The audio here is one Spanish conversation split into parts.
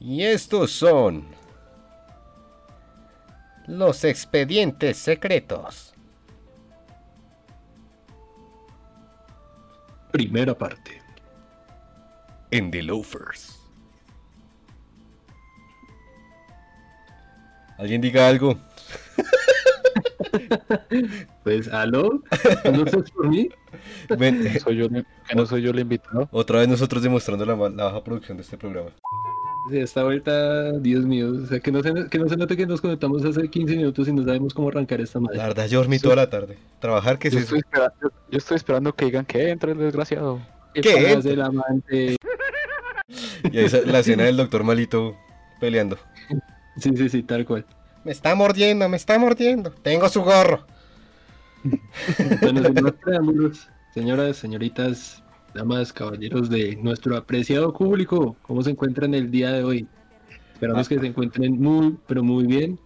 Y estos son los expedientes secretos. Primera parte. En The Loafers. ¿Alguien diga algo? Pues, ¿aló? ¿No estás por mí? Ven, eh, Soy yo, que no soy yo el invitado. otra vez nosotros demostrando la, la baja producción de este programa. Esta vuelta, Dios mío, o sea, que no, se, que no se note que nos conectamos hace 15 minutos y no sabemos cómo arrancar esta La madre. verdad, yo dormí toda la tarde. Trabajar, ¿qué es Yo estoy, yo- yo estoy esperando que digan que entre el desgraciado. ¿Qué. Y ahí la escena del doctor malito peleando. Sí, sí, sí, tal cual. Me está mordiendo, me está mordiendo. Tengo su gorro. Bueno, señoras, señoritas, damas, caballeros de nuestro apreciado público, ¿cómo se encuentran el día de hoy? Esperamos que se encuentren muy, pero muy bien.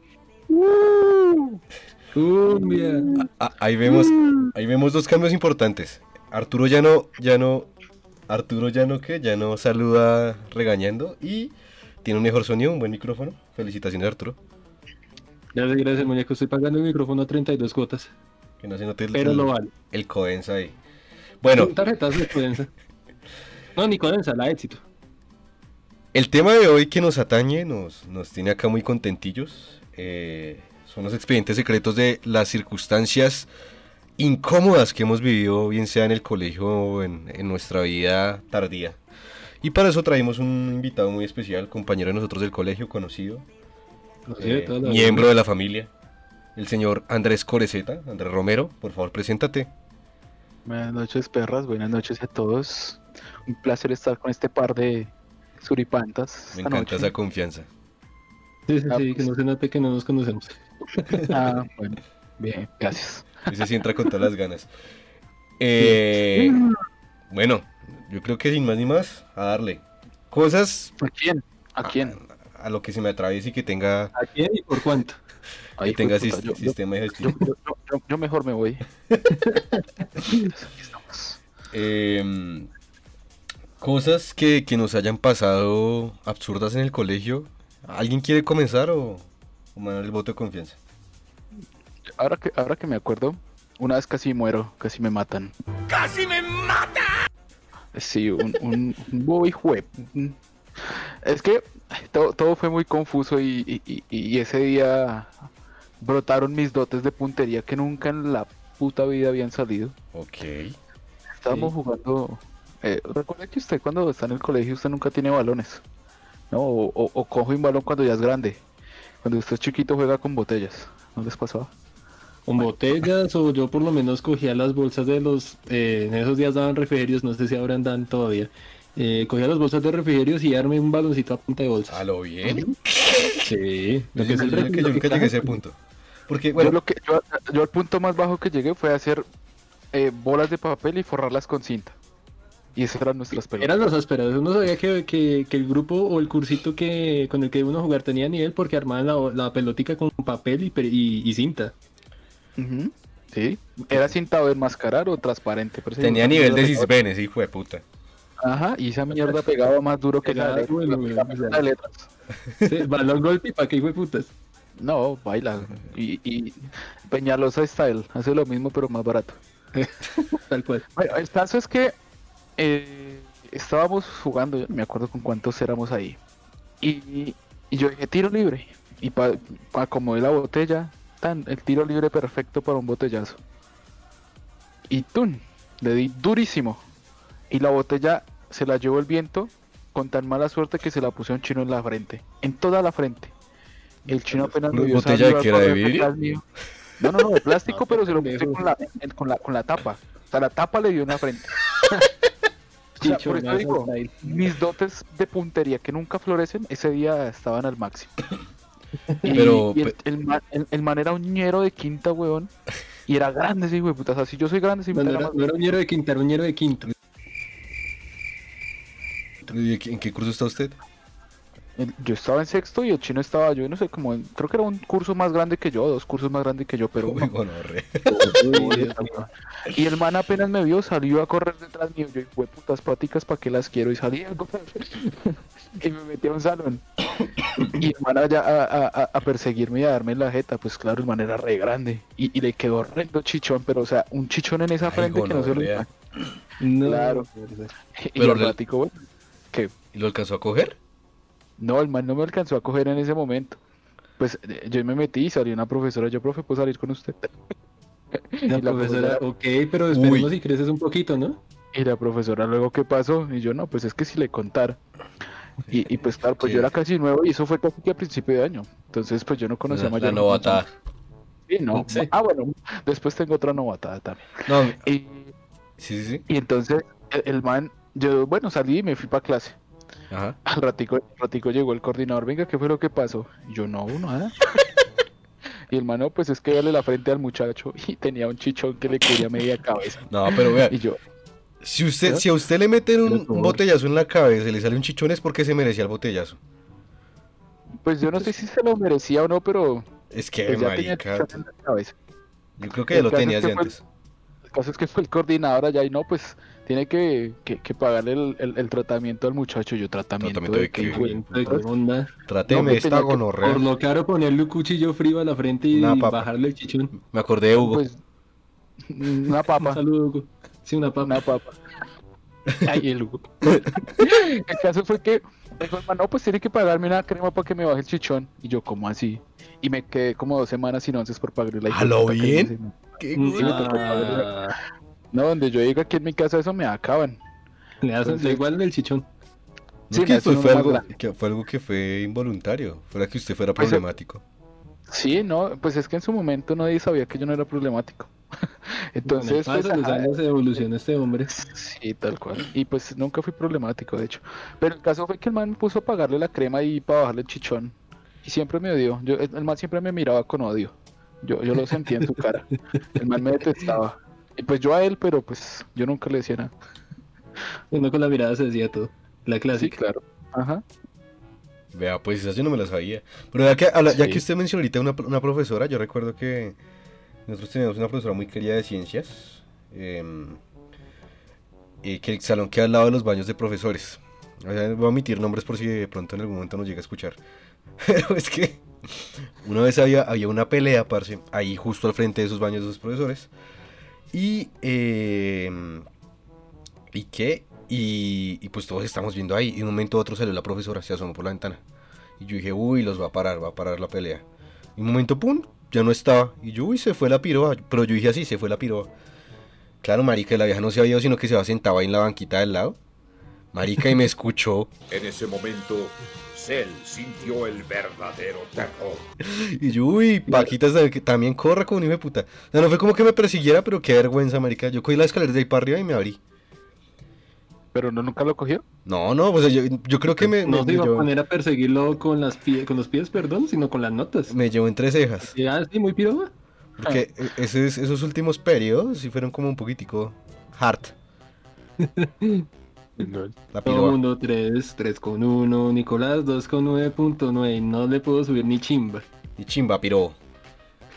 Cumbia. Ah, ahí vemos, ahí vemos dos cambios importantes. Arturo ya no, ya no, Arturo ya no que, ya no saluda regañando y tiene un mejor sonido, un buen micrófono. Felicitaciones Arturo. Gracias, gracias, muñeco. Estoy pagando el micrófono a 32 cuotas, Que no se note el, pero lo vale. el codensa ahí. Bueno, Un tarjetazo de codensa. No, ni codensa, la éxito. el tema de hoy que nos atañe, nos, nos tiene acá muy contentillos. eh, son los expedientes secretos de las circunstancias incómodas que hemos vivido, bien sea en el colegio o en, en nuestra vida tardía. Y para eso traímos un invitado muy especial, compañero de nosotros del colegio, conocido, eh, miembro de la familia, el señor Andrés Coreceta. Andrés Romero, por favor, preséntate. Buenas noches, perras. Buenas noches a todos. Un placer estar con este par de suripantas. Me esta encanta noche. esa confianza. Sí, sí, Ah, sí, que pues. no se note que no nos conocemos. Ah, bueno. Bien, gracias. Ese sí entra con todas las ganas. Eh, bueno, yo creo que sin más ni más, a darle. Cosas ¿A quién? ¿A quién? a lo que se me atraviese y que tenga, ¿A quién y por cuánto? Que Ay, tenga puta, yo- sistema de yo, gestión. yo- yo- mejor me voy. Aquí estamos. Em, cosas que, que nos hayan pasado absurdas en el colegio. ¿Alguien quiere comenzar o, o mandar el voto de confianza? Ahora que, ahora que me acuerdo, una vez casi muero, casi me matan. ¡Casi me mata! Sí, un, un, un bobo hijo de- Es que todo, todo fue muy confuso y- y ese día brotaron mis dotes de puntería que nunca en la puta vida habían salido. Ok. Estábamos Sí. jugando. Eh, recuerda que usted cuando está en el colegio usted nunca tiene balones. ¿no? O, o- o coge un balón cuando ya es grande. Cuando usted es chiquito juega con botellas. ¿No les pasaba? Con botellas o yo por lo menos cogía las bolsas de los... eh, en esos días daban refrigerios, no sé si ahora dan todavía. Eh, cogía las bolsas de refrigerios y armé un baloncito a punta de bolsas. ¿A lo bien? Sí, lo Yo, que es el yo- que nunca llegué a ese punto. Porque, Yo, lo que, yo, yo al punto más bajo que llegué fue hacer eh, bolas de papel y forrarlas con cinta. Y esas eran nuestras pelotas. Eran los ásperos, uno sabía que, que, que el grupo o el cursito que con el que uno jugar tenía nivel porque armaban la, la pelotica con papel y, pe- y, y cinta. Sí. Era cintado de enmascarar o transparente. pero tenía nivel de cisbenes, hijo de puta. Ajá, y esa mierda pegaba más duro que la, la- la o de letras. Sí, balón golpe y pa' que hijo de putas. No, baila. Y, y Peñalosa Style hace lo mismo, pero más barato. Tal cual. Bueno, el caso es que eh, estábamos jugando, yo no me acuerdo con cuántos éramos ahí. Y, y yo dije tiro libre. Y para acomodé la botella, tan, el tiro libre perfecto para un botellazo. Y tun, le di durísimo. Y la botella se la llevó el viento con tan mala suerte que se la puse a un chino en la frente. En toda la frente. El chino apenas me vio ¿Botella de qué era, de vidrio? No, no, no, de plástico, No, pero se lo puse con la, con, la, con la tapa. O sea, la tapa le dio en la frente. O sea, por eso digo, mis dotes de puntería que nunca florecen, ese día estaban al máximo. Y, Pero- y el, el man, el- el man era un ñero de quinta, weón. Y era grande ese hijo de puta. O sea, si yo soy grande, si me No, no era no era un ñero de quinta, era un ñero de quinto. ¿Y ¿En qué curso está usted? Yo estaba en sexto y el chino estaba, yo no sé, como en- creo que era un curso más grande que yo, dos cursos más grandes que yo, pero Uy. Y el man apenas me vio, salió a correr detrás mío. Yo, fue putas paticas, ¿para qué las quiero? Y salí a correr. y me metí a un salón. Y el man allá a, a- a- a perseguirme y a darme la jeta. Pues claro, el man era re grande. Y, y le quedó horrendo chichón, pero o sea, un chichón en esa Ay, frente que no se lo. No, Claro. verdad. Y Pero el le- bueno, que ¿Y lo alcanzó a coger? No, el man no me alcanzó a coger en ese momento. Pues eh, yo me metí y salió una profesora. Yo, profe, ¿puedo salir con usted? La Y la profesora, profesora- ok, pero esperemos Uy. si creces un poquito, ¿no? Y la profesora luego, ¿qué pasó? Y yo, no, pues es que si le contara. Y, y pues claro, pues yo era casi nuevo y eso fue casi que a principio de año. Entonces, pues yo no conocía La, la mayor novatada. Sí, no. Sí. Ah, bueno, después tengo otra novatada también. No, Y, sí, sí, sí. y entonces el, el man, yo, bueno, salí y me fui para clase. Ajá. Al ratico, ratico llegó el coordinador, venga, ¿qué fue lo que pasó? Y yo, no, nada. y el man, no, pues es que dale la frente al muchacho y tenía un chichón que le cubría media cabeza. No, pero vea, Y yo, si usted, si a usted le meten un, botellazo en la cabeza y le sale un chichón es porque se merecía el botellazo. pues yo no sé si se lo merecía o no, pero Es que, pues tenía marica, yo creo que ya el lo caso es que de fue- antes. El caso es que fue el coordinador allá y no, pues tiene que, que, que pagarle el, el- el tratamiento al muchacho. Yo, ¿tratamiento, ¿Tratamiento de de qué? qué? onda? No, esta tenía que- gonorrea. Por lo caro ponerle un cuchillo frío a la frente y Una papa. bajarle el chichón. Me acordé de Hugo. Pues, una Un papa. saludo, Hugo. Sí, una papa. Una papa. Ay, el Hugo. El caso fue que dijo, "Man, no, pues tiene que pagarme una crema para que me baje el chichón. Y yo, ¿cómo así? Y me quedé como dos semanas sin once por pagarle la ¿A lo bien? ¿Qué ah, No, donde yo diga aquí en mi casa eso me acaban. le hacen Entonces- igual del chichón. No, Sí, que fue, algo, que fue algo que fue involuntario. Fuera que usted fuera Pues, problemático. Sí, no, pues es que en su momento nadie sabía que yo no era problemático. Entonces, el pues, ajá, años evoluciona este hombre. Sí, tal cual. Y pues nunca fui problemático, de hecho. Pero el caso fue que el man me puso a pagarle la crema y para bajarle el chichón. Y siempre me odió. Yo, el el man siempre me miraba con odio. Yo, yo lo sentía en su cara. El man me detestaba. Pues yo a él, pero pues yo nunca le decía nada. Uno con la mirada se decía todo. La Sí, clásica. claro. Ajá. Vea, pues esa yo no me la sabía. Pero ya que, ya Sí. que usted mencionó ahorita una, una profesora, yo recuerdo que nosotros teníamos una profesora muy querida de ciencias. y que el salón queda al lado de los baños de profesores. O sea, voy a omitir nombres por si de pronto en algún momento nos llega a escuchar. Pero es que una vez había, había una pelea, parce, ahí justo al frente de esos baños de esos profesores. Y, em, ¿y qué? Y, pues todos estamos viendo ahí. Y de un momento a otro salió la profesora, se asomó por la ventana. Y yo dije, uy, los va a parar, va a parar la pelea. Y un momento, pum, ya no estaba. Y yo, uy, se fue la piroa. Pero yo dije así, se fue la piroa. Claro, marica, la vieja no se había ido, sino que se va sentaba ahí en la banquita del lado. Marica, y me escuchó. En ese momento, Cell sintió el verdadero terror. Y yo, uy, Paquita también corre como un hijo de puta. O sea, no fue como que me persiguiera, pero qué vergüenza, marica. Yo cogí la escalera de ahí para arriba y me abrí. Pero no nunca lo cogió. No, no, pues yo, yo creo que me, No me, se iba a poner a perseguirlo con, las pie- con los pies, perdón, sino con las notas. me llevó entre cejas. Y ah, sí, muy piroba. Porque esos, esos últimos periodos sí fueron como un poquitico hard. La Todo mundo 3, 3 con 1, Nicolás 2 con 9.9, no le puedo subir ni chimba. Y chimba, piro.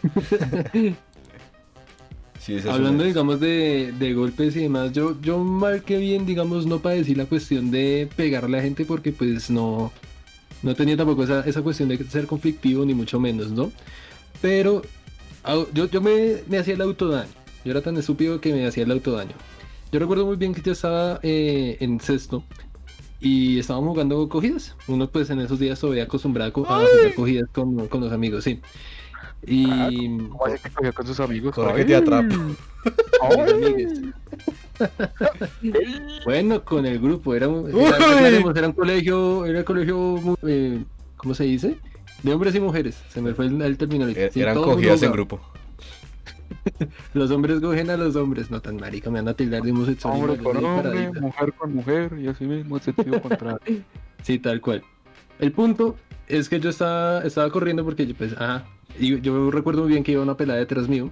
Sí, esa es Hablando, digamos, de, de golpes y demás, yo, yo marqué bien, digamos, no para decir la cuestión de pegarle a la gente porque pues no, no tenía tampoco esa, esa cuestión de ser conflictivo, ni mucho menos, ¿no? Pero yo, yo me, me hacía el autodaño. Yo era tan estúpido que me hacía el autodaño. Yo recuerdo muy bien que yo estaba eh, en sexto y estábamos jugando cogidas. Uno pues en esos días todavía acostumbrado a jugar cogidas con, con los amigos, sí. Y... ¿Cómo hace que cogió con sus amigos? Corre que Ay. te amigues. bueno, con el grupo, era, un- Uy. era, aclaremos, era un colegio, era un colegio, eh, ¿cómo se dice? De hombres y mujeres, se me fue el, el término. ahorita. Er- Sí, Eran cogidas en grupo. Los hombres cogen a los hombres, no tan marica, me van a tildar de homosexual. Hombre con hombre, mujer con mujer, y así mismo, sentido contrario. Sí, tal cual. El punto es que yo estaba, estaba corriendo porque yo, pues, ajá, y yo recuerdo muy bien que iba una pelada detrás mío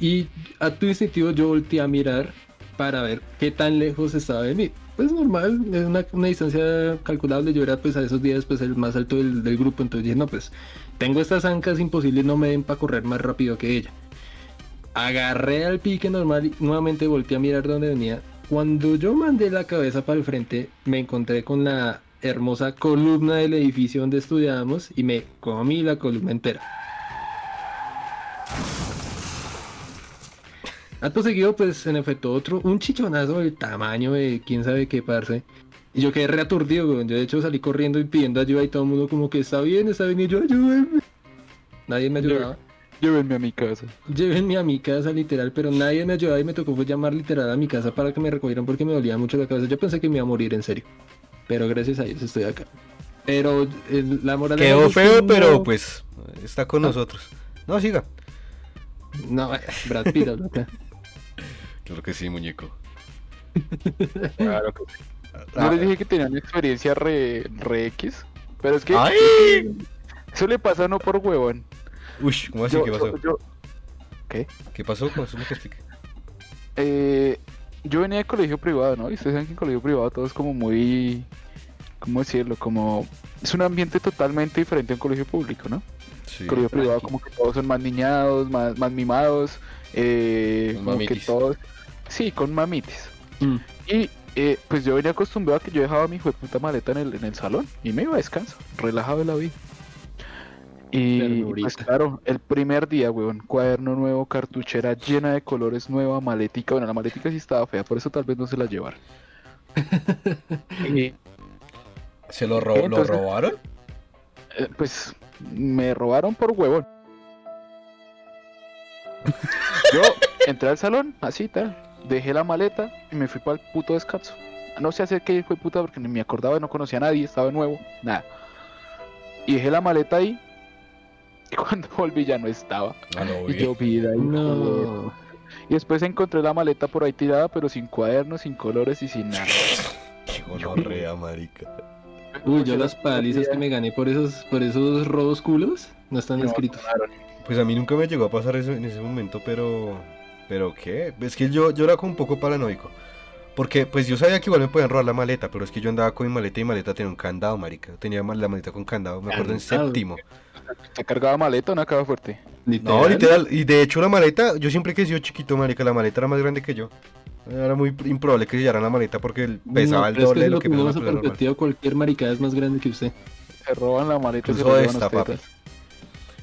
y a tu instintivo yo volteé a mirar para ver qué tan lejos estaba de mí. pues normal, es una, una distancia calculable. Yo era pues a esos días pues el más alto del, del grupo, entonces dije, no, pues tengo estas ancas imposibles, no me den para correr más rápido que ella. Agarré al pique normal y nuevamente volteé a mirar dónde venía. Cuando yo mandé la cabeza para el frente, me encontré con la hermosa columna del edificio donde estudiábamos y me comí la columna entera. Acto seguido, pues en efecto, otro, un chichonazo del tamaño de quién sabe qué parce. Y yo quedé reaturdido, weón. Yo de hecho salí corriendo y pidiendo ayuda y todo el mundo como que está bien, está bien, y yo ayúdenme. Nadie me ayudaba. Llévenme a mi casa. Llévenme a mi casa literal, pero nadie me ayudaba y me tocó fue llamar literal a mi casa para que me recogieran porque me dolía mucho la cabeza. Yo pensé que me iba a morir en serio. Pero gracias a Dios estoy acá. Pero el- la moral Quedó feo, no- pero pues está con Ah. nosotros. No, siga. No, Brad Pitt habla acá. Claro que sí, muñeco. Claro que sí. Ah, Yo les dije que tenía una experiencia re, re X. Pero es que ¡Ay! eso le pasa no por huevón. Uy, ¿cómo así? Yo- ¿Qué pasó? yo- yo- ¿Qué? ¿Qué pasó? ¿Cómo? Eh, yo venía de colegio privado, ¿no? Y ustedes saben que en colegio privado todo es como muy... ¿Cómo decirlo? Como... Es un ambiente totalmente diferente a un colegio público, ¿no? Sí. colegio privado como que todos son más niñados, más, más mimados, eh, como que todos... Sí, con mamitis. Mm. Y eh, pues yo venía acostumbrado a que yo dejaba mi hijo de puta maleta en el, en el salón y me iba a descanso, relajado de la vida. Y pues claro, el primer día, weón, cuaderno nuevo, cartuchera llena de colores nueva, maletica, bueno, la maletica sí estaba fea, por eso tal vez no se la llevaron. Y, ¿Se lo, ro- ¿Qué, lo robaron? eh, pues me robaron por huevón. Yo entré al salón, así tal, dejé la maleta y me fui para el puto descanso. No sé hacer qué fue puta porque ni me acordaba, no conocía a nadie, estaba nuevo, nada. Y dejé la maleta ahí y cuando volví ya no estaba. Ah, no, Y yo vida y. No. Y después encontré la maleta por ahí tirada, pero sin cuadernos, sin colores y sin nada. Gonorrea, marica. Uy, yo las palizas que me gané por esos, por esos robos culos no están escritos. Pues a mí nunca me llegó a pasar eso en ese momento, pero... ¿Pero qué? Es que yo, yo era como un poco paranoico. Porque pues yo sabía que igual me podían robar la maleta, pero es que yo andaba con mi maleta y mi maleta tenía un candado, marica. Tenía la maleta con candado, me acuerdo en séptimo. ¿Se cargaba maleta o una caja fuerte? No, literal. Y de hecho la maleta, yo siempre que he sido chiquito, marica, la maleta era más grande que yo. Era muy improbable que sellaran la maleta porque pesaba No, el pero es doble de lo que pesaba ponemos una a persona normal. perspectiva, cualquier maricada es más grande que usted. Se roban la maleta y se Incluso roban esta, las papi.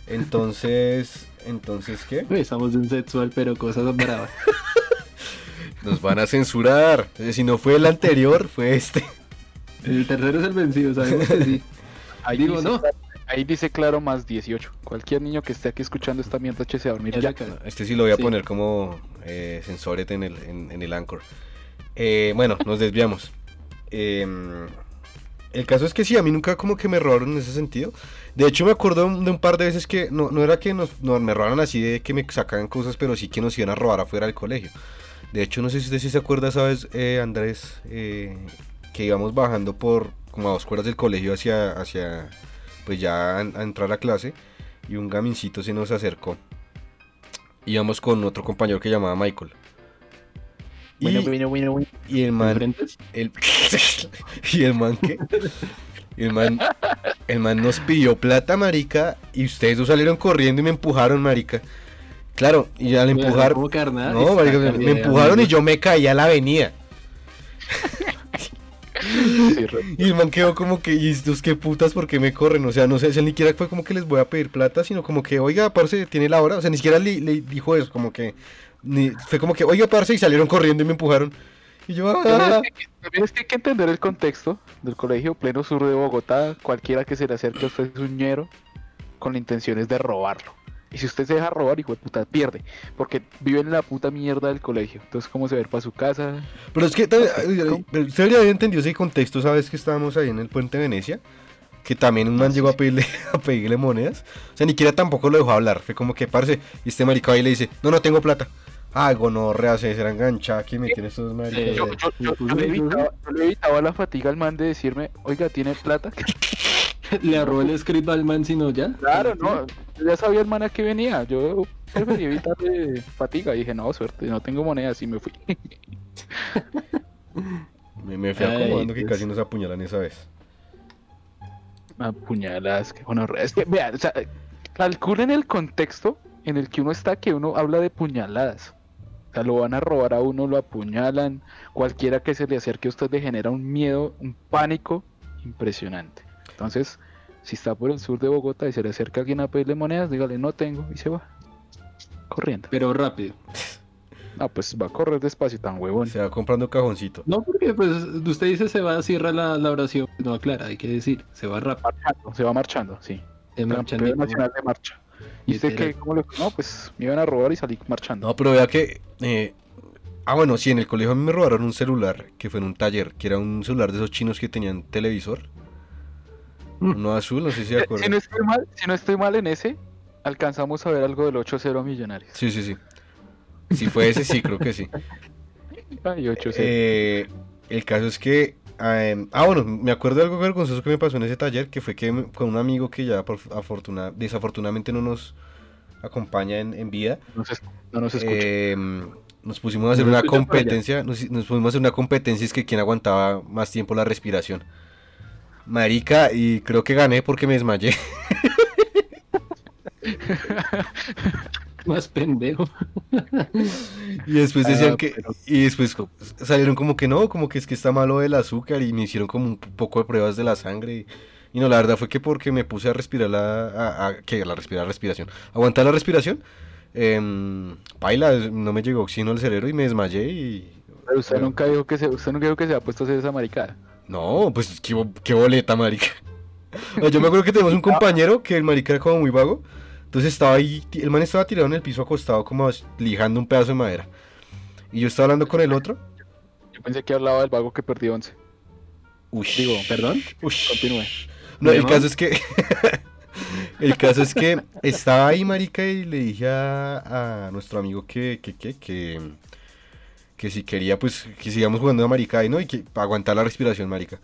Entonces, entonces, ¿qué? Uy, Estamos de un sexual, pero cosas bravas. Nos van a censurar. Eh, Si no fue el anterior, fue este. El tercero es el vencido, sabemos que sí. Ahí Digo, no. Ahí dice claro más 18. Cualquier niño que esté aquí escuchando esta mierda, échese a dormir Ya. Este sí lo voy a Sí. poner como eh, sensorete en el, en, en el Anchor. Eh, bueno, nos desviamos. Em, el caso es que sí, a mí nunca como que me robaron en ese sentido. De hecho, me acuerdo de un par de veces que no, no era que nos, no, me robaran así de que me sacaban cosas, pero sí que nos iban a robar afuera del colegio. De hecho, no sé si usted sí se acuerda, ¿sabes, eh, Andrés? Eh, que íbamos bajando por como a dos cuadras del colegio hacia, hacia pues ya a, a entrar a clase y un gamincito se nos acercó. Íbamos con otro compañero que llamaba Michael. Y, Bueno, bueno, bueno, bueno. y el man, el, y el man que el man, el man nos pidió plata, marica, y ustedes dos salieron corriendo y me empujaron, marica. Claro, y al empujar, no, marica, me, empujaron y yo me caí a la avenida. Y el man quedó como que, ¿y estos qué putas por qué me corren? O sea, no sé, o sea, ni siquiera fue como que les voy a pedir plata, sino como que, oiga, parce, tiene la hora. O sea, ni siquiera le, le dijo eso, como que, ni, fue como que, oiga, parce, y salieron corriendo y me empujaron. Y yo, ah, es, que, también es que hay que entender el contexto del colegio pleno sur de Bogotá. Cualquiera que se le acerque a usted es un ñero con la intención es de robarlo. Y si usted se deja robar, hijo de puta, pierde. Porque vive en la puta mierda del colegio. Entonces, ¿cómo se va a ir para su casa? Pero es que usted haber entendido ese contexto, ¿sabes? Que estábamos ahí en el puente de Venecia. Que también un man llegó a pedirle, a pedirle monedas. O sea, ni siquiera tampoco lo dejó hablar. Fue como que, parce, y este maricado ahí le dice, no, no tengo plata. Ah, gonorrea, se será enganchada que me tiene estos Yo, yo- yo- yo le evitaba, yo le evitaba la fatiga al man de decirme, oiga, ¿tiene plata? Le arrobó el script al man, sino ya. Claro, no. Yo ya sabía el man a qué venía. Yo preferí evitarle fatiga. Y dije, no, suerte, no tengo monedas y me fui. Me, me fui Ay, acomodando que casi nos apuñalan esa vez. Apuñaladas, que bueno, es que vean, o sea, calculen el contexto en el que uno está que uno habla de puñaladas. O sea, lo van a robar a uno, lo apuñalan, cualquiera que se le acerque a usted le genera un miedo, un pánico impresionante. Entonces, si está por el sur de Bogotá y se le acerca alguien a pedirle monedas, dígale no tengo y se va. Corriendo. Pero rápido. No, pues va a correr despacio, tan huevón. Se va comprando cajoncito. No, porque pues usted dice se va, cierra la, la oración. No, aclara, hay que decir, se va rápido. Marchando, se va marchando, sí. se marcha nacional de marcha. ¿Y usted qué? ¿Cómo le No, pues me iban a robar y salí marchando. No, pero vea que. eh, ah, bueno, sí, en el colegio a mí me robaron un celular que fue en un taller, que era un celular de esos chinos que tenían televisor. Mm. Uno azul, no sé si se Eh, si, acuerdan. no estoy mal, si no estoy mal en ese, alcanzamos a ver algo del 8-0 Millonarios. Sí, sí, sí. Si fue ese, sí, creo que sí. Ay, 8-0. Eh, el caso es que. eh, ah, bueno, me acuerdo de algo vergonzoso que me pasó en ese taller, que fue que con un amigo que ya por afortuna- desafortunadamente no nos acompaña en, en vida, no, se- no nos escucha. eh, nos pusimos a hacer ¿No una competencia, nos, nos pusimos a hacer una competencia, es que quien aguantaba más tiempo la respiración. Marica, y creo que gané porque me desmayé. Más pendejo. Y después decían Ah, que. pero- Y después salieron como que no, como que es que está malo el azúcar y me hicieron como un poco de pruebas de la sangre. Y, y no, la verdad fue que porque me puse a respirar la. A, a- ¿Qué? La respirar respiración. Aguantar la respiración. Eh, paila, no me llegó oxígeno al cerebro y me desmayé y. Pero usted nunca dijo que se, usted nunca dijo que se ha puesto a hacer esa maricada. No, pues qué, bo- qué boleta, marica. Yo me acuerdo que tenemos un compañero que el marica era como muy vago. Entonces estaba ahí, el man estaba tirado en el piso acostado como lijando un pedazo de madera. Y yo estaba hablando con el otro. Yo pensé que hablaba del vago que perdió 11. Ush. Digo, ¿Perdón? Ush. Continúe. No, el caso es que. el caso es que estaba ahí, marica, y le dije a, a nuestro amigo que, que, que, que, que si quería, pues, que sigamos jugando a marica y no, y que para aguantar la respiración, marica.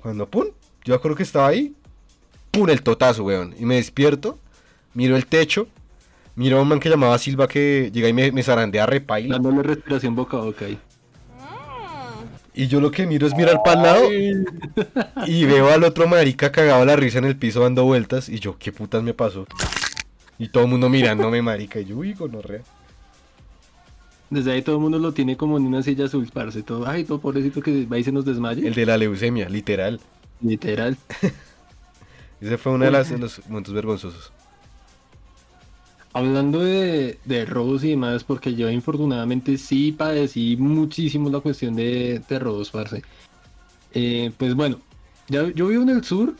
Cuando, pum, yo creo que estaba ahí, pum, el totazo, weón. Y me despierto, miro el techo, miro a un man que llamaba Silva que llega y me, me zarandea repaila. Dándole respiración boca a boca ahí. Y yo lo que miro es mirar para el lado y veo al otro marica cagado a la risa en el piso dando vueltas. Y yo, ¿qué putas me pasó? Y todo el mundo mirándome, marica. Y yo, uy, gonorrea. Desde ahí todo el mundo lo tiene como en una silla azul, parce. Todo, ay, todo pobrecito que va y se nos desmaye. El de la leucemia, literal. Literal. Ese fue uno de, las, de los momentos vergonzosos. Hablando de, de robos y demás, porque yo infortunadamente sí padecí muchísimo la cuestión de, de robos, parce. Eh, pues bueno, ya, yo vivo en el sur,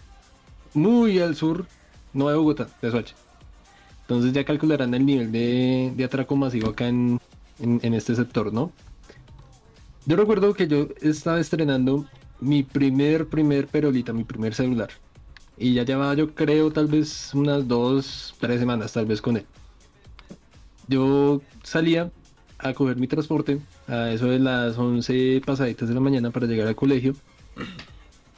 muy al sur, no de Bogotá, de Soacha. Entonces ya calcularán el nivel de, de atraco masivo acá en, en, en este sector, ¿no? Yo recuerdo que yo estaba estrenando mi primer, primer perolita, mi primer celular. Y ya llevaba, yo creo, tal vez unas dos, tres semanas, tal vez con él. Yo salía a coger mi transporte a eso de las 11 pasaditas de la mañana para llegar al colegio.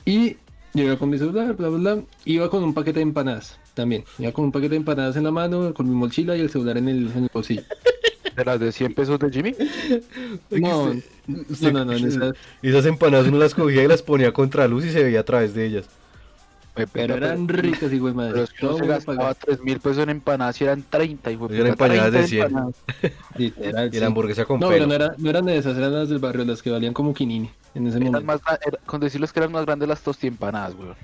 Y iba con mi celular, bla, bla, bla. Iba con un paquete de empanadas también. Iba con un paquete de empanadas en la mano, con mi mochila y el celular en el, en el bolsillo. ¿De las de 100 pesos de Jimmy? No, Usted- no, no, no, esas- Esas empanadas uno las cogía y las ponía contra luz y se veía a través de ellas. pero eran ricas, hijo de Pero madre. es que uno se gastaba pagaba. 3 mil pesos en empanadas y eran 30. hijo de Eran empanadas de 30 100. empanadas. Literal, Y la hamburguesa con No, pelo. pero no, era, no eran de esas, eran las del barrio, las que valían como quinini en ese Eran momento. más, era- con decirles que eran más grandes las tostiempanadas, weón.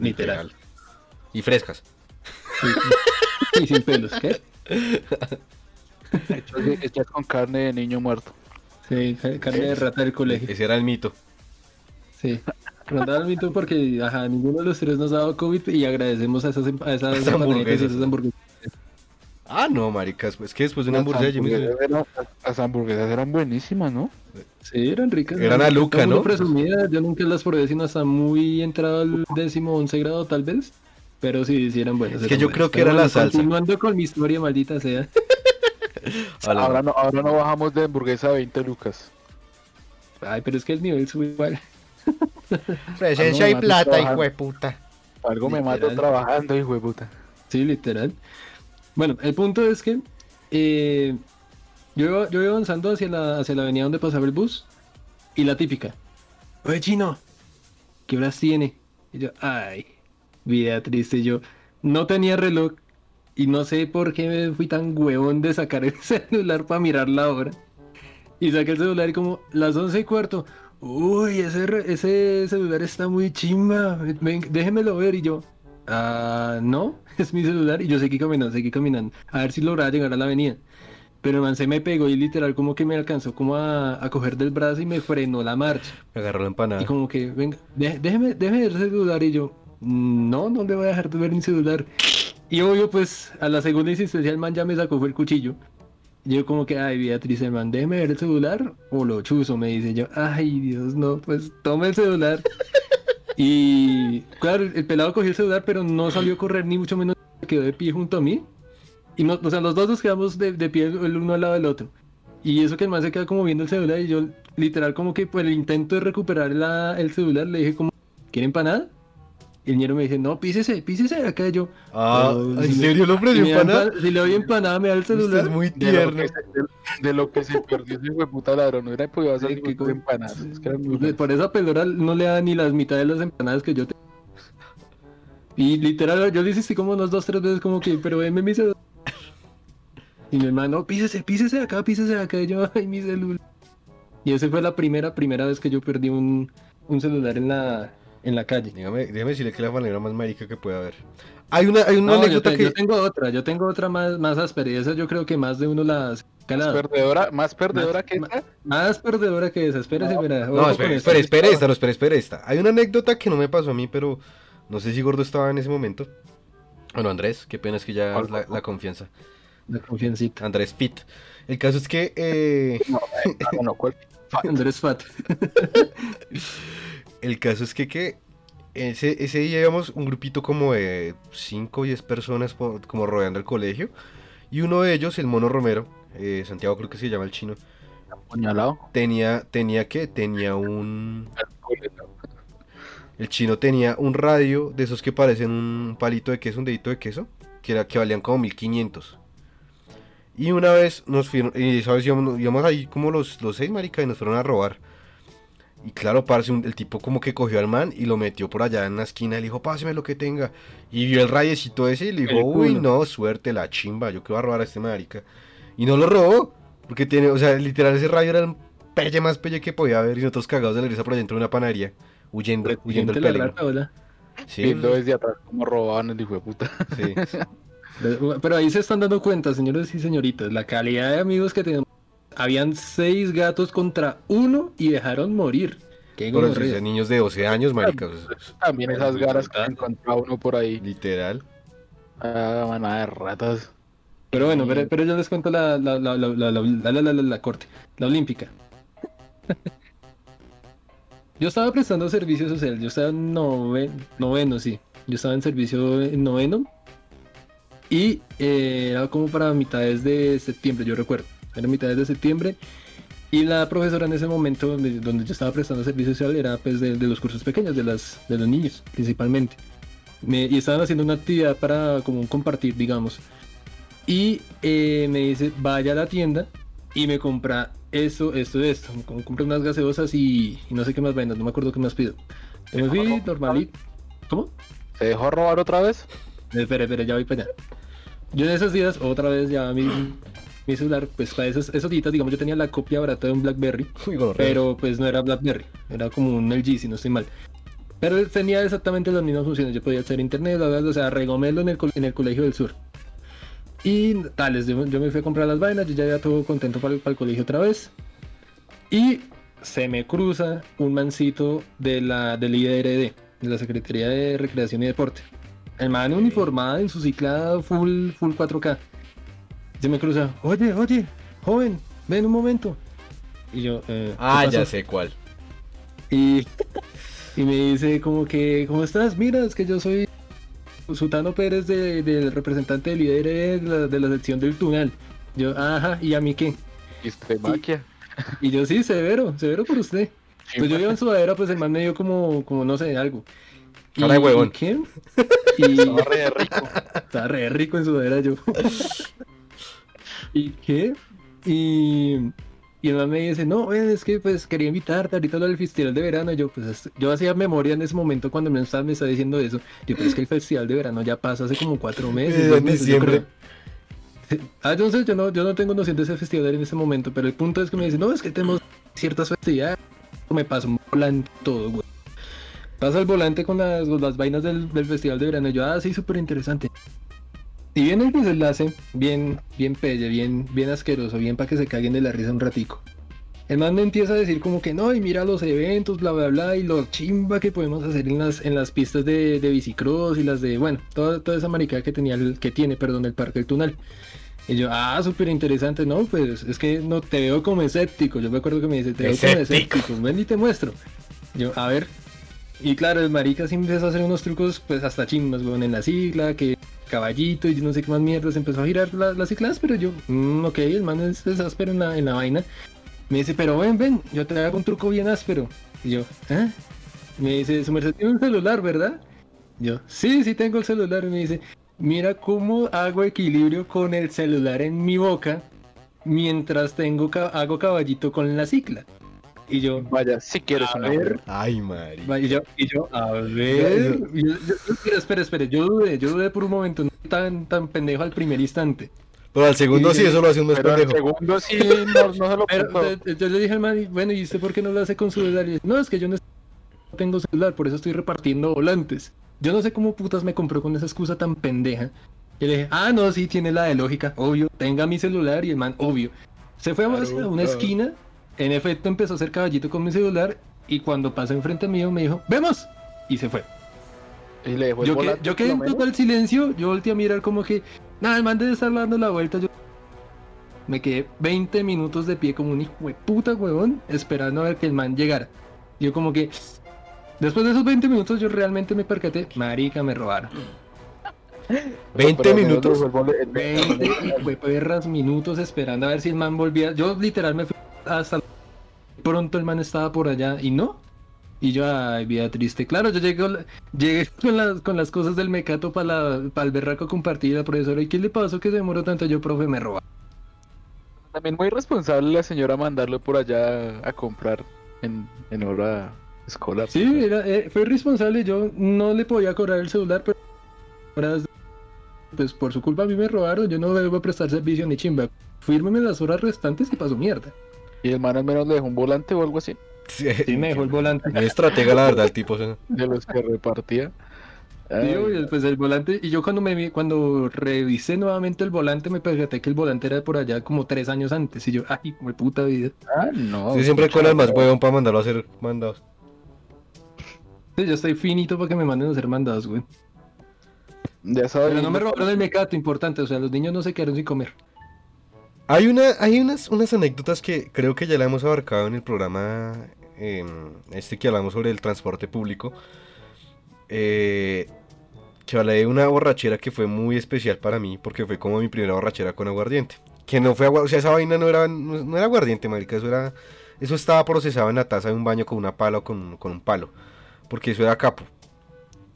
Literal. Y frescas. Y sin pelos, ¿qué? Hechas con carne de niño muerto. Sí, ca- carne de rata del colegio. Ese era el mito. Sí. Rondaba el mito porque ajá, ninguno de los tres nos ha dado COVID y agradecemos a esas, em- a esas, Esas empanadas y hamburguesas. esas hamburguesas. Ah, no, maricas. Es que después de una Las hamburguesa Jimmy eran- Las hamburguesas eran buenísimas, ¿no? Sí, eran ricas. Eran a Luca, ¿no? presumía, yo nunca las probé sino hasta muy entrado al décimo once grado tal vez. Pero sí, sí eran buenas. Es que yo buenas. creo que Pero era la bueno, salsa. Continuando con mi historia, maldita sea. Ahora no, ahora no bajamos de hamburguesa a 20 lucas. Ay, pero es que el nivel sube igual. Presencia y plata, hijo de puta. Algo me mato trabajando, hijo de puta. Sí, literal. Bueno, el punto es que eh, yo, iba, yo iba avanzando hacia la, hacia la avenida donde pasaba el bus y la típica. oye chino, ¿qué horas tiene? Y yo, ay, vida triste. Yo no tenía reloj y no sé por qué me fui tan huevón de sacar el celular para mirar la hora. Y saqué el celular y como las once y cuarto. Uy, ese, ese celular está muy chimba. ven, déjemelo ver. Y yo, ah, no, es mi celular. Y yo seguí caminando, seguí caminando. A ver si lograba llegar a la avenida. Pero el man se me pegó y literal como que me alcanzó como a, a coger del brazo y me frenó la marcha. Me agarró la empanada. Y como que, venga, dé- déjeme, déjeme ver el celular. Y yo, no, no le voy a dejar de ver mi celular. Y obvio, pues, a la segunda insistencia el man ya me sacó fue el cuchillo. Yo como que, ay, Beatriz, el man, déjeme ver el celular o lo chuzo, me dice yo. Ay, Dios, no, pues, tome el celular. Y, claro, el pelado cogió el celular, pero no salió a correr, ni mucho menos quedó de pie junto a mí. Y no, o sea, los dos nos quedamos de, de pie el uno al lado del otro. Y eso que el man se queda como viendo el celular y yo literal como que por el intento de recuperar la- el celular le dije como, ¿quiere empanada? El ñero me dice, no, písese, písese acá yo. Ah, "Pero ¿en si me- serio lo ofreció me da empanada? empa- Si le doy empanada me da el celular. es muy De lo, tierno. que se, de, de lo que se perdió ese hijo de puta ladrón, no podido hacer Sí, ni que con empanadas. Es que muy buenas. Por esa pelora no le da ni las mitades de las empanadas que yo tengo. Y literal, yo le insistí como unas dos, tres veces como que, pero venme mi celular. Y mi hermano, písese, písese acá, písese acá. Y yo, ay, mi celular. Y esa fue la primera, primera vez que yo perdí un, un celular en la, en la calle. Dígame, déjame decirle que es la manera más marica que puede haber. Hay una, hay una No, yo, anécdota te- que. yo tengo otra, yo tengo otra más, más áspera. Y esa yo creo que más de uno las Más perdedora, más perdedora que esta. Más perdedora que esa. Espérese, espera. ojo No, espere, espere, espere esta, no, espere, espere esta. Hay una anécdota que no me pasó a mí, pero no sé si Gordo estaba en ese momento. Bueno, Andrés, qué pena es que ya ¿Cuál, la, la confianza. La confiancita. Andrés Fit. El caso es que eh, No, eh, no, no, ¿cuál? Andrés Fat. el caso es que, que ese, ese día íbamos un grupito como de 5 o 10 personas por- como rodeando el colegio. Y uno de ellos, el mono Romero, eh, Santiago creo que se llama el chino, Apuñalado. tenía, tenía que, tenía un, El chino tenía un radio de esos que parecen un palito de queso, un dedito de queso, que, era, que valían como 1500. Y una vez nos fueron, y sabes, íbamos, íbamos ahí como los, los seis maricas y nos fueron a robar. Y claro, parce, un- el tipo como que cogió al man y lo metió por allá en la esquina. Le dijo, páseme lo que tenga. Y vio el rayecito ese y le dijo, El uy, no, suerte, la chimba, yo que voy a robar a este marica. Y no lo robó, porque tiene, o sea, literal ese rayo era el pelle más pelle que podía haber. Y nosotros cagados de la risa por dentro de una panadería, huyendo, huyendo Gente el la peligro. rata, hola. Sí, Viendo desde atrás cómo robaban el hijo de puta. sí. Pero ahí se están dando cuenta, señores y señoritas, la calidad de amigos que tenemos. Habían seis gatos contra uno y dejaron morir. Qué Pero si niños de 12 años, marica. También pues, esas garas que encontraba uno por ahí. Literal. Ah, manada de ratas. Pero bueno, pero, pero yo les cuento la, la, la, la, corte, la olímpica. yo estaba prestando servicio social, yo estaba en noveno, sí. Yo estaba en servicio en noveno. Y eh, era como para mitades de septiembre, yo recuerdo. Era mitades de septiembre. Y la profesora en ese momento donde, donde yo estaba prestando servicio social era pues de, de los cursos pequeños, de, las, de los niños principalmente. Me- y estaban haciendo una actividad para como un compartir, digamos. Y eh, me dice, vaya a la tienda y me compra esto, esto, esto. Me com- compra unas gaseosas y, y no sé qué más vainas, no me acuerdo qué más pido. Me fui normalito. ¿Cómo? ¿Se dejó robar otra vez? Espera, espera, ya voy para allá. Yo en esos días, otra vez ya mi, mi celular, pues para esos, esos días, digamos, yo tenía la copia barata de un Blackberry, Uy, pero pues no era Blackberry, era como un LG, si no estoy mal. Pero tenía exactamente las mismas funciones, yo podía hacer internet, bla, bla, bla, o sea, regomelo en el, en el colegio del sur. Y tales, yo, yo me fui a comprar las vainas, yo ya iba todo contento para el, para el colegio otra vez. Y se me cruza un mancito de la, del IDRD, de la Secretaría de Recreación y Deporte. El man uniformado en su ciclada full, full 4K. Se me cruza, oye, oye, joven, ven un momento. Y yo, eh, ¿qué Ah, ya sé cuál. Y, y me dice como que, ¿cómo estás? Mira, es que yo soy Sutano Pérez de- del representante del líder de la, de la sección del Tunal. Yo, ajá, ¿y a mí qué? Istemaquia. Y yo, sí, severo, severo por usted. Pues yo iba en sudadera, pues el man me dio como, como no sé, algo. Y- Cara de huevón. ¿y ¿Qué? Y Estaba re rico. estaba re rico en sudadera yo. ¿Y qué? Y, Y el man me dice, no, es que pues quería invitarte ahorita lo del festival de verano. Y yo, pues yo hacía memoria en ese momento cuando me estaba, me estaba diciendo eso. Yo, pero es que el festival de verano ya pasa hace como cuatro meses. Eh, en meses, yo diciembre. creo. Ah, yo no sé, yo no, yo no tengo noción de ese festival en ese momento, pero el punto es que me dice, no, es que tenemos ciertas festividades. Me pasa un volante todo, güey. Pasa el volante con las, con las vainas del, del festival de verano. Y yo, ah, sí, súper interesante. Y viene el desenlace, bien, bien pelle, bien, bien asqueroso, bien para que se caguen de la risa un ratico. El man me empieza a decir como que no, y mira los eventos, bla, bla, bla, y lo chimba que podemos hacer en las, en las pistas de, de bicicross y las de, bueno, toda, toda esa maricada que tenía, el, que tiene, perdón, el Parque del Tunal. Y yo, ah, súper interesante, no, pues es que no te veo como escéptico. Yo me acuerdo que me dice, te veo como Escéptico. ven y te muestro. Yo, a ver. Y claro, el marica sí empezó a hacer unos trucos, pues hasta chimbas, weón, en la cicla, que caballito y no sé qué más mierdas, empezó a girar la- las ciclas, pero yo, mm, ok, el man es, es áspero en la, en la vaina. Me dice, pero ven, ven, yo te hago un truco bien áspero. Y yo, ¿eh? Me dice, su merced tiene un celular, ¿verdad? Yo, sí, sí tengo el celular. Y me dice, mira cómo hago equilibrio con el celular en mi boca mientras tengo hago caballito con la cicla. Y yo, Vaya, si una ver, Ay, Mari. Y yo, y yo, a ver. y yo- yo- espera, espera, espera. Yo dudé, yo dudé por un momento. No tan, tan pendejo al primer instante. Pero al segundo sí, eso lo hace un más Pero al segundo sí, no, no se lo Pero puedo. yo le dije al man, bueno, ¿y usted por qué no lo hace con su celular? Y dice, no, es que yo no tengo celular, por eso estoy repartiendo volantes. Yo no sé cómo putas me compró con esa excusa tan pendeja. Y le dije, ah, no, sí, tiene la de lógica, obvio. Tenga mi celular y el man, obvio. Se fue a Claro, una claro. esquina, en efecto empezó a hacer caballito con mi celular y cuando pasó enfrente mío me dijo, ¡vemos! Y se fue. Y le dejó el Yo, que, quedé en total silencio, yo volteé a mirar como que, nada, el man debe estar dando la vuelta. Yo me quedé 20 minutos de pie como un hijo de puta huevón, esperando a ver que el man llegara. Yo como que, después de esos 20 minutos yo realmente me percaté, marica, me robaron. 20 Pero al menos minutos. dejó el vole- el- 20 hijo de perras minutos esperando a ver si el man volvía. Yo literal me fui hasta pronto el man estaba por allá y no. Y yo, ay, vida triste. Claro, yo llegué, llegué con, las, con las cosas del mecato para el berraco compartir la profesora. ¿Y qué le pasó que se demoró tanto? Yo, profe, me roba. También muy responsable la señora mandarlo por allá a comprar en, en hora escolar. Sí, era, eh, fue responsable. Yo no le podía cobrar el celular, pero pues por su culpa a mí me robaron. Yo no debo prestar servicio ni chimba. Fírmeme las horas restantes y pasó mierda. Y el man al menos le dejó un volante o algo así. Sí, Sí, me dejó el volante. Muy estratega, la verdad, el tipo. sea. De los que repartía. Sí, obvio, pues el volante, y yo cuando me vi, cuando revisé nuevamente el volante, me percaté que el volante era por allá como tres años antes, y yo, ay, como puta vida. ah, no. Sí, siempre con el más huevón para mandarlo a hacer mandados. Sí, yo estoy finito para que me manden a hacer mandados, güey. Ya sabes. Pero no me robaron el mecato, importante, o sea, los niños no se quedaron sin comer. Hay, una, hay unas, unas anécdotas que creo que ya la hemos abarcado en el programa eh, este que hablamos sobre el transporte público. Eh, que hablé de una borrachera que fue muy especial para mí porque fue como mi primera borrachera con aguardiente. Que no fue agua, o sea, esa vaina no era, no, no era aguardiente, marica, eso era, eso estaba procesado en la taza de un baño con una pala o con, con un palo. Porque eso era capo.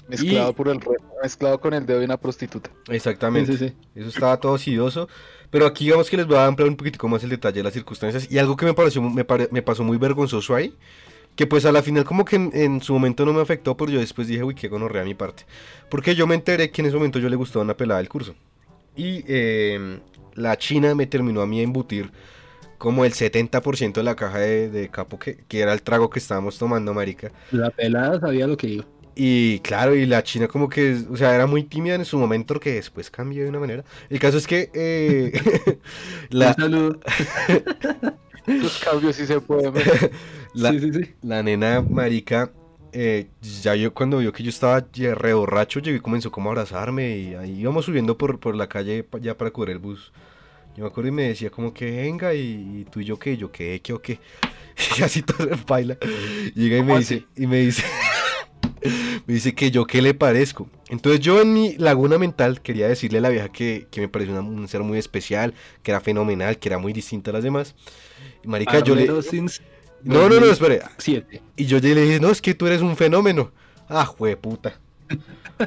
Mezclado, y- por el, re- mezclado con el dedo de una prostituta. Exactamente. Sí, sí, sí. Eso estaba todo sidoso. Pero aquí digamos que les voy a ampliar un poquitico más el detalle de las circunstancias. Y algo que me pareció, me, pare- me pasó muy vergonzoso ahí. Que pues a la final como que en, en su momento no me afectó, pero yo después dije, uy, qué gonorrea mi parte. Porque yo me enteré que en ese momento yo le gustaba una pelada del curso. Y eh, la china me terminó a mí a embutir como el 70% de la caja de, de capo, que, que era el trago que estábamos tomando, marica. La pelada sabía lo que iba. Y claro, y la China como que, o sea, era muy tímida en su momento que después cambió de una manera. El caso es que eh, la, Un saludo. Los cambios sí se pueden ver. la, Sí, sí, sí. la nena marica, eh, ya yo cuando vio que yo estaba ya re borracho, llegó y comenzó como a abrazarme y ahí íbamos subiendo por, por la calle ya para cubrir el bus. Yo me acuerdo y me decía como que venga y, y tú y yo qué, yo qué, qué o qué. Y así todo en baila. Llega y me ¿Cómo dice, y me dice, me dice que yo qué le parezco. Entonces yo en mi laguna mental quería decirle a la vieja que, que me parecía una- un ser muy especial, que era fenomenal, que era muy distinta a las demás. Y marica, yo le... No, no, no, espere. 7. Y yo ya le dije, no, es que tú eres un fenómeno. Ah, puta.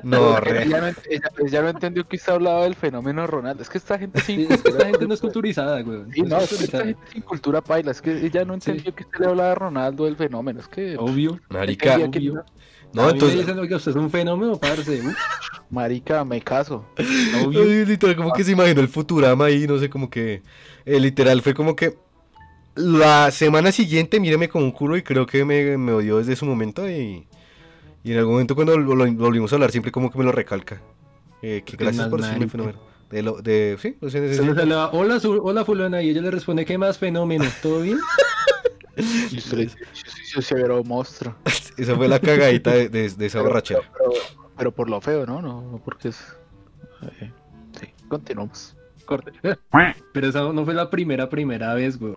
No, re. ella, no, ella- ella no entendió que usted hablaba del fenómeno Ronaldo. Es que esta gente sin Sí, es que esta gente no es culturizada, güey. Sí, no, es que esta gente sin cultura paila. Es que ella no Sí. entendió que usted le hablaba a Ronaldo del fenómeno. Es que, Obvio. Marica, entendía que- obvio. No, a mí me entonces. dicen, oiga, usted es un fenómeno, parce. Marica, me caso. obvio. Ay, literal, como que se imaginó el Futurama ahí, no sé, como que. eh, literal, fue como que. La semana siguiente, míreme como un culo y creo que me, me odió desde su momento y. Y en algún momento cuando lo, lo volvimos a hablar, siempre como que me lo recalca. Eh, que Qué gracias por decirme fenómeno. De lo, de, sí, no sé, hola, su- hola fulana, y ella le responde, ¿qué más fenómeno? ¿Todo bien? Yo soy, yo soy un severo monstruo. Esa fue la cagadita de, de- de esa borrachera. Pero, pero por lo feo, ¿no? No, no porque es. eh, sí, continuamos. Corte. Pero esa no fue la primera, primera vez, güey.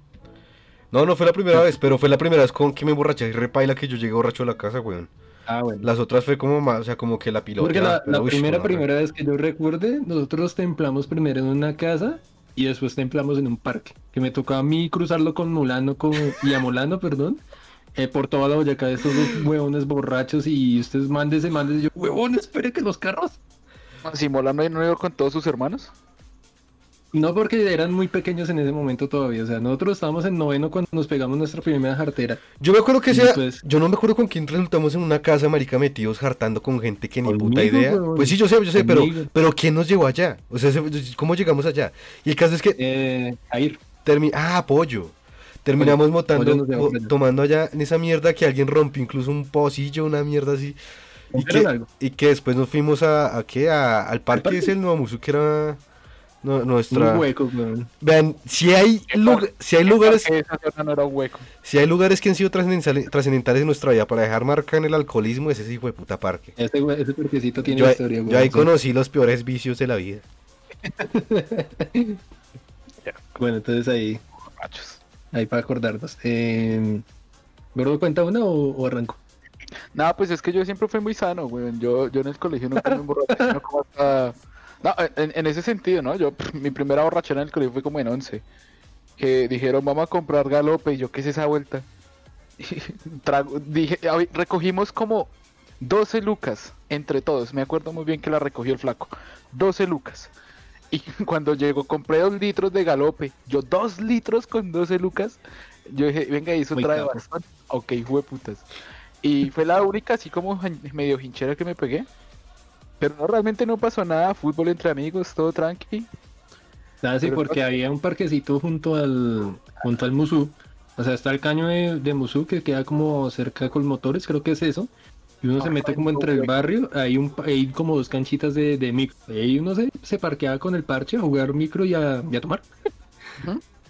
No, no fue la primera vez, pero fue la primera vez con que me emborraché y repaila que yo llegué borracho a la casa, weón. Ah, bueno. Las otras fue como más, o sea, como que la piloto. Porque la, la primera, primera vez que yo recuerde, nosotros templamos primero en una casa y después templamos en un parque. Que me tocó a mí cruzarlo con Mulano con, y a Molano, perdón. Eh, por toda la Boyacá de estos dos huevones borrachos y ustedes mándese, mándese. Yo, huevón, espere que los carros. Si Molano no iba con todos sus hermanos. No porque eran muy pequeños en ese momento todavía. O sea, nosotros estábamos en noveno cuando nos pegamos nuestra primera jartera. Yo me acuerdo que sea, después- yo no me acuerdo con quién resultamos en una casa, marica, metidos hartando con gente que ni puta idea. Pues sí, yo sé, yo sé, pero, Conmigo. pero ¿quién nos llevó allá? O sea, se- ¿cómo llegamos allá? Y el caso es que Eh, a ir. termi- ah, pollo. Terminamos motando, Pollo nos llevó mo- por allá. tomando allá en esa mierda que alguien rompió incluso un pocillo, una mierda así. Y ¿Compraron que, algo? y que después nos fuimos a, a qué? A- al parque parque? es el Nuevo Musu, que era no- nuestra... Un hueco, weón. Vean, si hay, lugar- si hay lugares... Que esa zona no era un hueco. Si hay lugares que han sido trascendentales, trascendentales en nuestra vida para dejar marca en el alcoholismo, ese hijo de puta parque. Ese, ese parquecito tiene Yo, ahí- historia, yo ahí sí. conocí los peores vicios de la vida. Bueno, entonces ahí, Borrachos. Ahí para acordarnos. Eh, ¿Gordo cuenta una o, o arranco? Nada, pues es que yo siempre fui muy sano, güey. Yo, yo en el colegio nunca me emborraché, sino como hasta... No, en, en ese sentido, ¿no? Yo, mi primera borrachera en el colegio fue como en 11. Que dijeron, vamos a comprar galope. Y yo, ¿qué es esa vuelta? Trago- dije, recogimos como 12 lucas entre todos. Me acuerdo muy bien que la recogió el flaco. 12 lucas. Y cuando llegó, compré dos litros de galope. Yo, dos litros con 12 lucas. Yo dije, venga, y eso Muy trae bastante. Ok, fue putas. Y fue la única, así como medio hinchera que me pegué. Pero no, realmente no pasó nada. Fútbol entre amigos, todo tranqui. Nada, sí, Pero porque había un parquecito junto al junto al Musú. O sea, está el caño de, de Musú que queda como cerca con motores, creo que es eso. Y uno se mete como entre el barrio, hay un pa- hay como dos canchitas de, de micro. Y uno se, se parqueaba con el parche a jugar micro y a, y a tomar.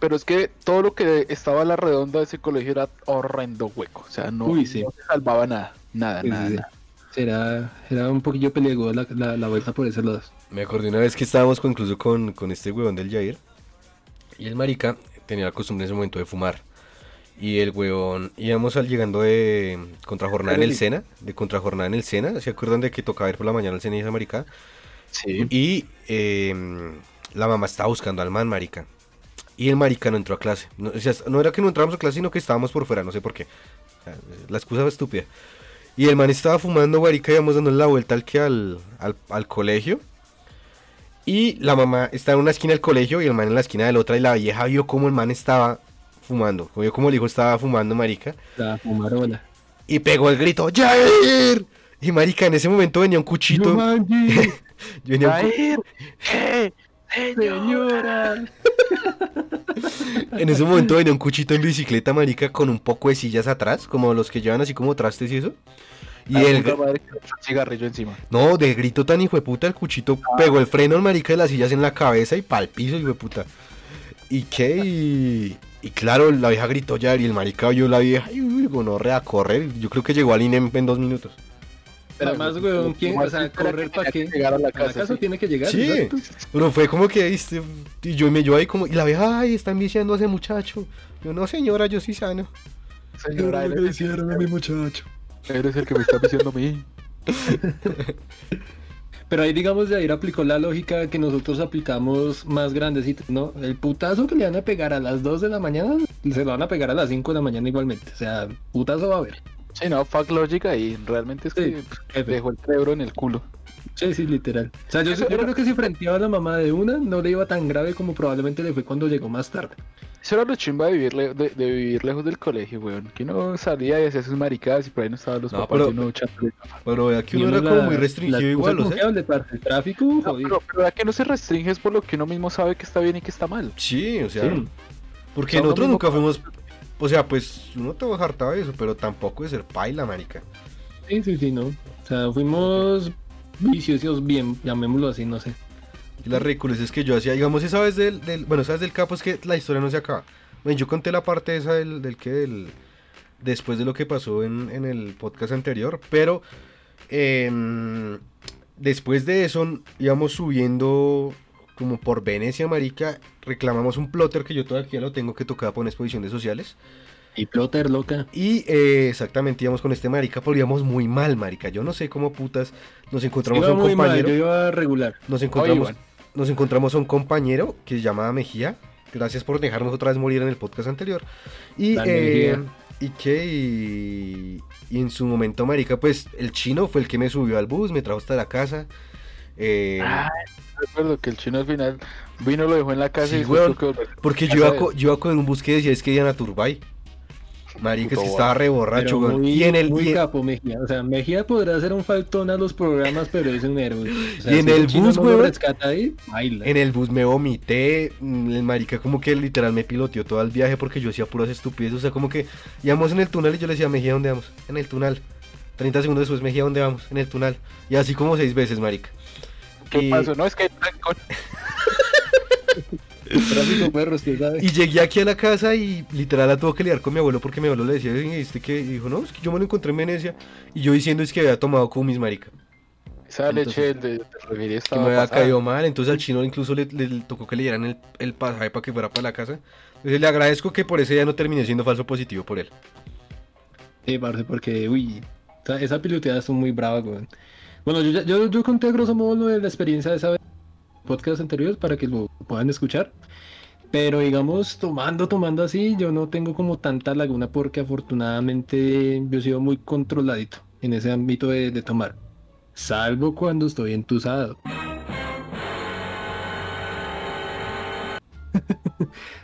Pero es que todo lo que estaba a la redonda de ese colegio era horrendo hueco. O sea, no, Uy, sí. no se salvaba nada. Nada, Sí, nada, sí, sí. nada. Era, era un poquillo peligroso la, la, la vuelta por ese lado. Me acordé una vez que estábamos con, incluso con, con este huevón del Jair. Y el marica tenía la costumbre en ese momento de fumar. Y el huevón, íbamos al llegando de contrajornada en el Sena. De contrajornada en el Sena. ¿Se acuerdan de que tocaba ir por la mañana al Sena y esa marica? Sí. Y eh, la mamá estaba buscando al man, marica. Y el marica no entró a clase. No, o sea, no era que no entramos a clase, sino que estábamos por fuera, no sé por qué. La excusa fue estúpida. Y el man estaba fumando, marica, íbamos dando la vuelta al que al, al, al colegio. Y la mamá estaba en una esquina del colegio y el man en la esquina de la otra. Y la vieja vio cómo el man estaba fumando. Vio cómo el hijo estaba fumando, marica. La fumarola. Y pegó el grito, ¡Jair! Y marica, en ese momento venía un cuchito. Venía un cu- Jair, ¿qué? señora. En ese momento venía un cuchito en bicicleta, marica, con un poco de sillas atrás, como los que llevan así como trastes y eso. Y el, madre le cigarrillo encima. no, de grito tan hijo de puta, el cuchito pegó el freno al marica de las sillas en la cabeza y pa'l piso, hijo de puta. ¿Y qué? Y, y claro, la vieja gritó ya y el marica vio la vieja y uy, gonorrea, a correr. Yo creo que llegó al INEM en dos minutos. Pero además, weón, ¿quién? O sea, correr para qué. que llegar a la A la casa, casa sí. tiene que llegar. Sí, exacto. pero fue como que ¿viste? y yo me yo ahí como, y la vieja, ay, están viciando a ese muchacho. Yo, no señora, yo sí sano. Señora, eres, mi muchacho. eres el que me está diciendo a mí. Pero ahí, digamos, de ahí aplicó la lógica que nosotros aplicamos más grandecitos, ¿no? El putazo que le van a pegar a las 2 de la mañana, se lo van a pegar a las 5 de la mañana igualmente. O sea, putazo va a haber. Sí, no, fuck lógica y realmente es que Sí, dejó el cerebro en el culo. Sí, sí, literal. O sea, yo, Eso yo era- creo que si frenteaba a la mamá de una, no le iba tan grave como probablemente le fue cuando llegó más tarde. Eso era lo chimba de vivir, le- de, de vivir lejos del colegio, weón. Que uno salía y hacía sus maricadas y por ahí no estaban los No, papás pero- de uno echándole gafa. Pero vea que Y uno era como muy restringido igual, o sea. confiable, parce, el tráfico, No, jodido. pero, pero ¿a que no se restringe es por lo que uno mismo sabe que está bien y que está mal. Sí, o sea, Sí. porque O sea, uno nosotros mismo- nunca fuimos, o sea, pues uno te hartaba de eso, pero tampoco de ser paila, marica. Sí, sí, sí, no. O sea, fuimos viciosos bien, llamémoslo así, no sé. Y la ridiculez es que yo hacía, digamos, esa vez del, del- bueno, esa vez del capo es que la historia no se acaba. Bueno, yo conté la parte esa del, del que del, después de lo que pasó en, en el podcast anterior, pero em, después de eso íbamos subiendo como por Venecia, marica, reclamamos un plotter que yo todavía lo tengo que tocaba por una exposición de sociales. Y plotter, loca. Y eh, exactamente íbamos con este marica, pero íbamos muy mal, marica. Yo no sé cómo putas nos encontramos a un muy mal, compañero. yo iba regular. Nos encontramos, nos encontramos a un compañero que se llamaba Mejía. Gracias por dejarnos otra vez morir en el podcast anterior. Y, eh, y que y, y en su momento, marica, pues el chino fue el que me subió al bus, me trajo hasta la casa. Eh, Ah, recuerdo que el chino al final vino, lo dejó en la casa Sí, y weón. porque yo iba, co- yo iba con un bus que decía es que iban a Turbay. Marica, es que estaba re borracho, muy, Y en el, muy y en- capo Mejía. O sea, Mejía podrá hacer un faltón a los programas, pero es un héroe. O sea, Y en si el bus, no ahí, baila. En el bus me vomité, mm, el marica como que literal me piloteó todo el viaje porque yo hacía puras estupideces, o sea, como que íbamos en el túnel y yo le decía, Mejía, ¿dónde vamos? En el túnel. 30 segundos después, Mejía, ¿dónde vamos? En el túnel. Y así como seis veces, marica. ¿Qué y- pasó? No, es que hay. Tráfico perro, usted sabe. Y llegué aquí a la casa y literal la tuve que lidiar con mi abuelo porque mi abuelo le decía, "Oye, ¿este qué? Y dijo, no, es que yo me lo encontré en Venecia. Y yo diciendo es que había tomado cumis, marica. Esa leche de, refri Que estaba me había pasada. caído mal. Entonces al chino incluso le, le tocó que le dieran el, el pasaje para que fuera para la casa. Entonces le agradezco que por ese día no terminé siendo falso positivo por él. Sí, parce, porque, uy, esa piloteada estuvo muy brava, weón. Bueno, yo, ya- yo, yo conté grosso modo lo de la experiencia de esa vez en podcast anteriores para que lo puedan escuchar. Pero digamos, tomando, tomando así, yo no tengo como tanta laguna porque afortunadamente yo he sido muy controladito en ese ámbito de, de tomar. Salvo cuando estoy entusado.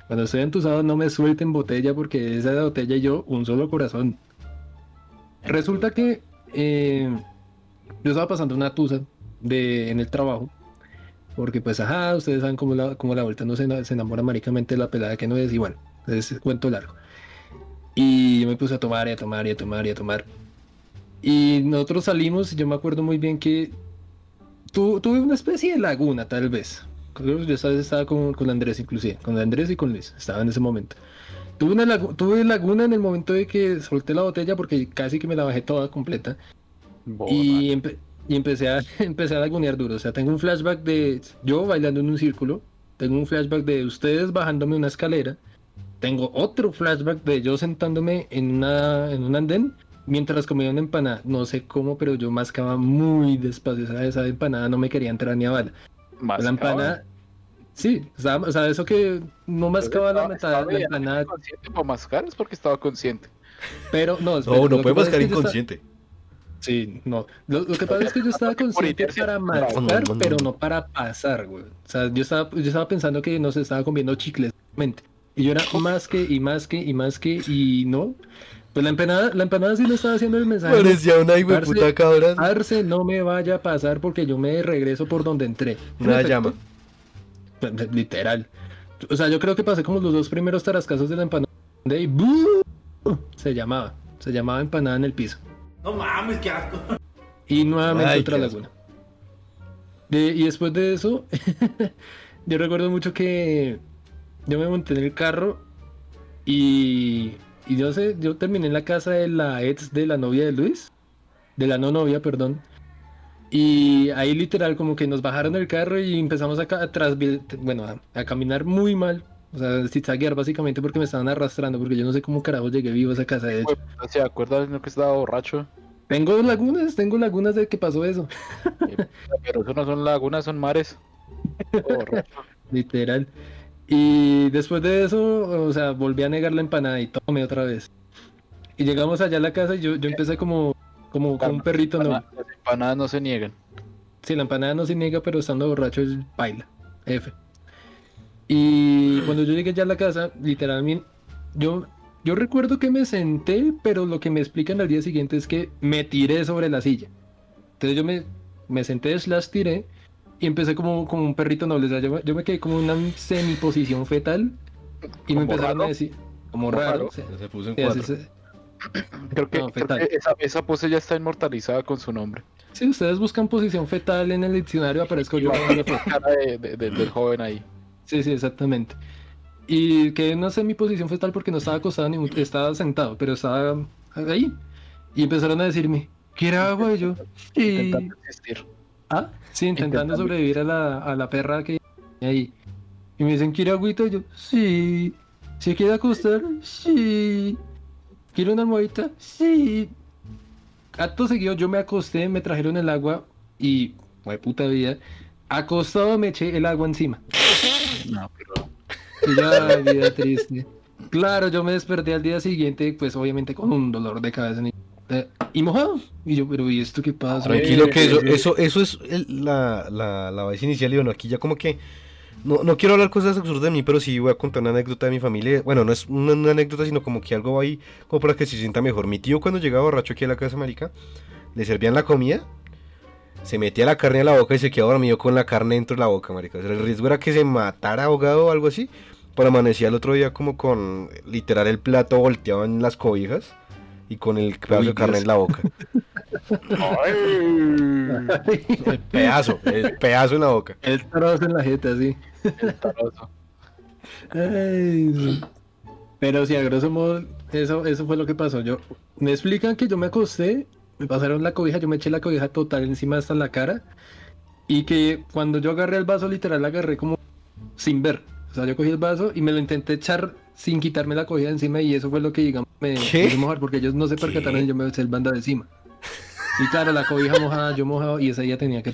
Cuando estoy entusado no me suelten botella porque esa botella y yo un solo corazón. Resulta que eh, yo estaba pasando una tusa de, en el trabajo. Porque pues ajá, ustedes saben cómo la, cómo la vuelta no se, se enamora maricamente de la pelada que no es. Y bueno, es cuento largo. Y yo me puse a tomar y a tomar y a tomar y a tomar. Y nosotros salimos, y yo me acuerdo muy bien que tu- tuve una especie de laguna tal vez. Yo vez estaba con, con Andrés inclusive, con Andrés y con Luis, estaba en ese momento. Tuve, una lagu- tuve laguna en el momento de que solté la botella porque casi que me la bajé toda completa. Y, empe- y empecé, a, empecé a lagunear duro. O sea, tengo un flashback de yo bailando en un círculo. Tengo un flashback de ustedes bajándome una escalera. Tengo otro flashback de yo sentándome en, una, en un andén mientras comía una empanada. No sé cómo, pero yo mascaba muy despacio. Esa, esa empanada no me quería entrar ni a bala. Más la empanada. Sí, o sea, o sea, eso que no mascaba la, mitad, la empanada, consciente para mascar es porque estaba consciente. pero no. espera, No, no puede mascar estaba- inconsciente. Sí, no. Lo, lo que pasa es que yo estaba consciente para no, pero no. para pasar, güey. O sea, yo estaba, yo estaba pensando que no se estaba comiendo chicles, mente. Y yo era más que, y más que, y más que, y no. Pues la empanada, la empanada sí me estaba haciendo el mensaje. Parecía una hijo puta cabra. Arce, no me vaya a pasar porque yo me regreso por donde entré. En Una efecto, llama. pues, Literal. O sea, yo creo que pasé como los dos primeros tarascazos de la empanada y ¡bu! se llamaba. Se llamaba empanada en el piso. No mames, qué asco. Y nuevamente Ay, otra laguna. De- y después de eso, yo recuerdo mucho que yo me monté en el carro y, y yo sé, yo terminé en la casa de la ex de la novia de Luis, de la no novia, perdón. Y ahí literal como que nos bajaron del carro y empezamos a, bueno, a, a caminar muy mal. O sea, zigzaguear básicamente porque me estaban arrastrando, porque yo no sé cómo carajo llegué vivo a esa casa. De hecho. O sea, ¿acuerdas que estaba borracho? Tengo lagunas, tengo lagunas de que pasó eso. Pero eso no son lagunas, son mares. Borracho. Literal. Y después de eso, o sea, volví a negar la empanada y tomé otra vez. Y llegamos allá a la casa y yo, yo empecé como, como con un perrito, no. Las empanadas no se niegan. Sí, la empanada no se niega, pero estando borracho es baila. F. Y cuando yo llegué ya a la casa, literalmente, yo, yo recuerdo que me senté, pero lo que me explican al día siguiente es que me tiré sobre la silla. Entonces yo me, me senté, las tiré y empecé como, como un perrito noble. O sea, yo, me- yo me quedé como en una semiposición fetal y me ¿Como empezaron raro? a decir, como ¿Como raro. raro? o sea, Se puso en cuatro. se- Creo que, No, creo fetal. que esa, esa pose ya está inmortalizada con su nombre. Si ustedes buscan posición fetal en el diccionario, aparezco yo. la. Cara de- de- de- del joven ahí. Sí, sí, exactamente. Y que no sé mi posición fetal porque no estaba acostado ni estaba sentado, pero estaba ahí. Y empezaron a decirme, ¿quiere agua? Y yo, sí. Intentando existir. Ah, sí, intentando Intentando. sobrevivir a la, a la perra que ahí. Y me dicen, ¿quiere agüita? Y yo, sí. ¿Se quiere acostar? Sí. ¿Quiere una almohadita? Sí. Acto seguido yo me acosté, me trajeron el agua y, de puta vida, acostado me eché el agua encima. No, pero vida triste. Claro, yo me desperté al día siguiente, pues obviamente con un dolor de cabeza ni- y mojado. Y yo, pero ¿y esto qué pasa? Tranquilo que eso, Eh, eso, eso es el- la, la, la base inicial y bueno, aquí ya como que no, no quiero hablar cosas absurdas de mí, pero sí voy a contar una anécdota de mi familia. Bueno, no es una, una anécdota, sino como que algo ahí como para que se sienta mejor. Mi tío cuando llegaba borracho aquí a la casa marica, le servían la comida, se metía la carne a la boca y se quedaba dormido con la carne dentro de la boca, marica. O sea, el riesgo era que se matara ahogado o algo así. Pero amanecía el otro día como con literal el plato volteado en las cobijas y con el pedazo Uy, de carne Dios. en la boca. El pedazo, el pedazo en la boca. El trozo en la jeta, sí. Ay, sí. Pero sí, a grosso modo, eso, eso fue lo que pasó. Yo, me explican que yo me acosté, me pasaron la cobija, yo me eché la cobija total encima hasta la cara. Y que cuando yo agarré el vaso, literal, la agarré como sin ver. O sea, yo cogí el vaso y me lo intenté echar sin quitarme la cogida encima. Y eso fue lo que, digamos, me ¿Qué? hizo mojar porque ellos no se percataron y yo me eché el banda de encima. Y claro, la cobija mojada, yo mojado y ese día tenía que.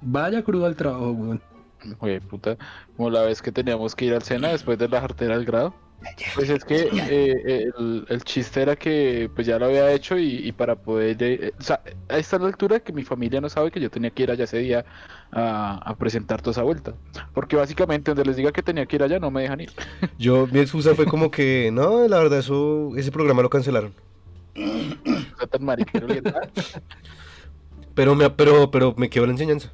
Vaya crudo al trabajo, weón. Oye, puta, como la vez que teníamos que ir al Sena después de la jartera del grado. Pues es que eh, el, el chiste era que pues ya lo había hecho y, y para poder... eh, o sea, a esta altura que mi familia no sabe que yo tenía que ir allá ese día a, a presentar toda esa vuelta. Porque básicamente donde les diga que tenía que ir allá no me dejan ir. Yo, mi excusa fue como que, no, la verdad, eso, ese programa lo cancelaron. Pero me, pero, pero me quedó la enseñanza.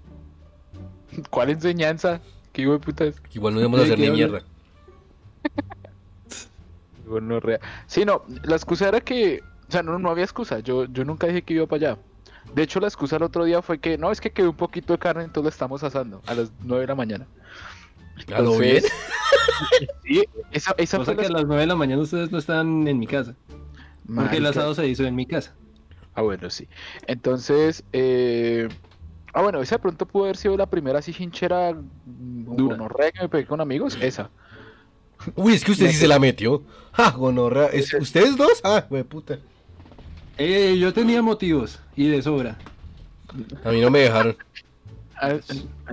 ¿Cuál enseñanza? ¿Qué hijo de puta es? Igual no debemos Sí, hacer ni mierda. Bueno, rea- Sí, no, la excusa era que, o sea, no, no había excusa, yo, yo nunca dije que iba para allá. De hecho, la excusa el otro día fue que, no, es que quedó un poquito de carne, entonces la estamos asando a las 9 de la mañana. ¿A lo bien? sí, esa, esa Cosa fue que la a las 9 de la mañana ustedes no están en mi casa. Porque el asado se hizo en mi casa. Ah, bueno, sí. Entonces, eh... ah, bueno, esa de pronto pudo haber sido la primera así hinchera Dura. gonorrea que me pegué con amigos, esa. Uy, es que usted sí se la metió. Ja, gonorrea. ¿Es- ¿Ustedes dos? Ah, güey, puta. Eh, yo tenía motivos y de sobra. A mí no me dejaron. Ah, eh,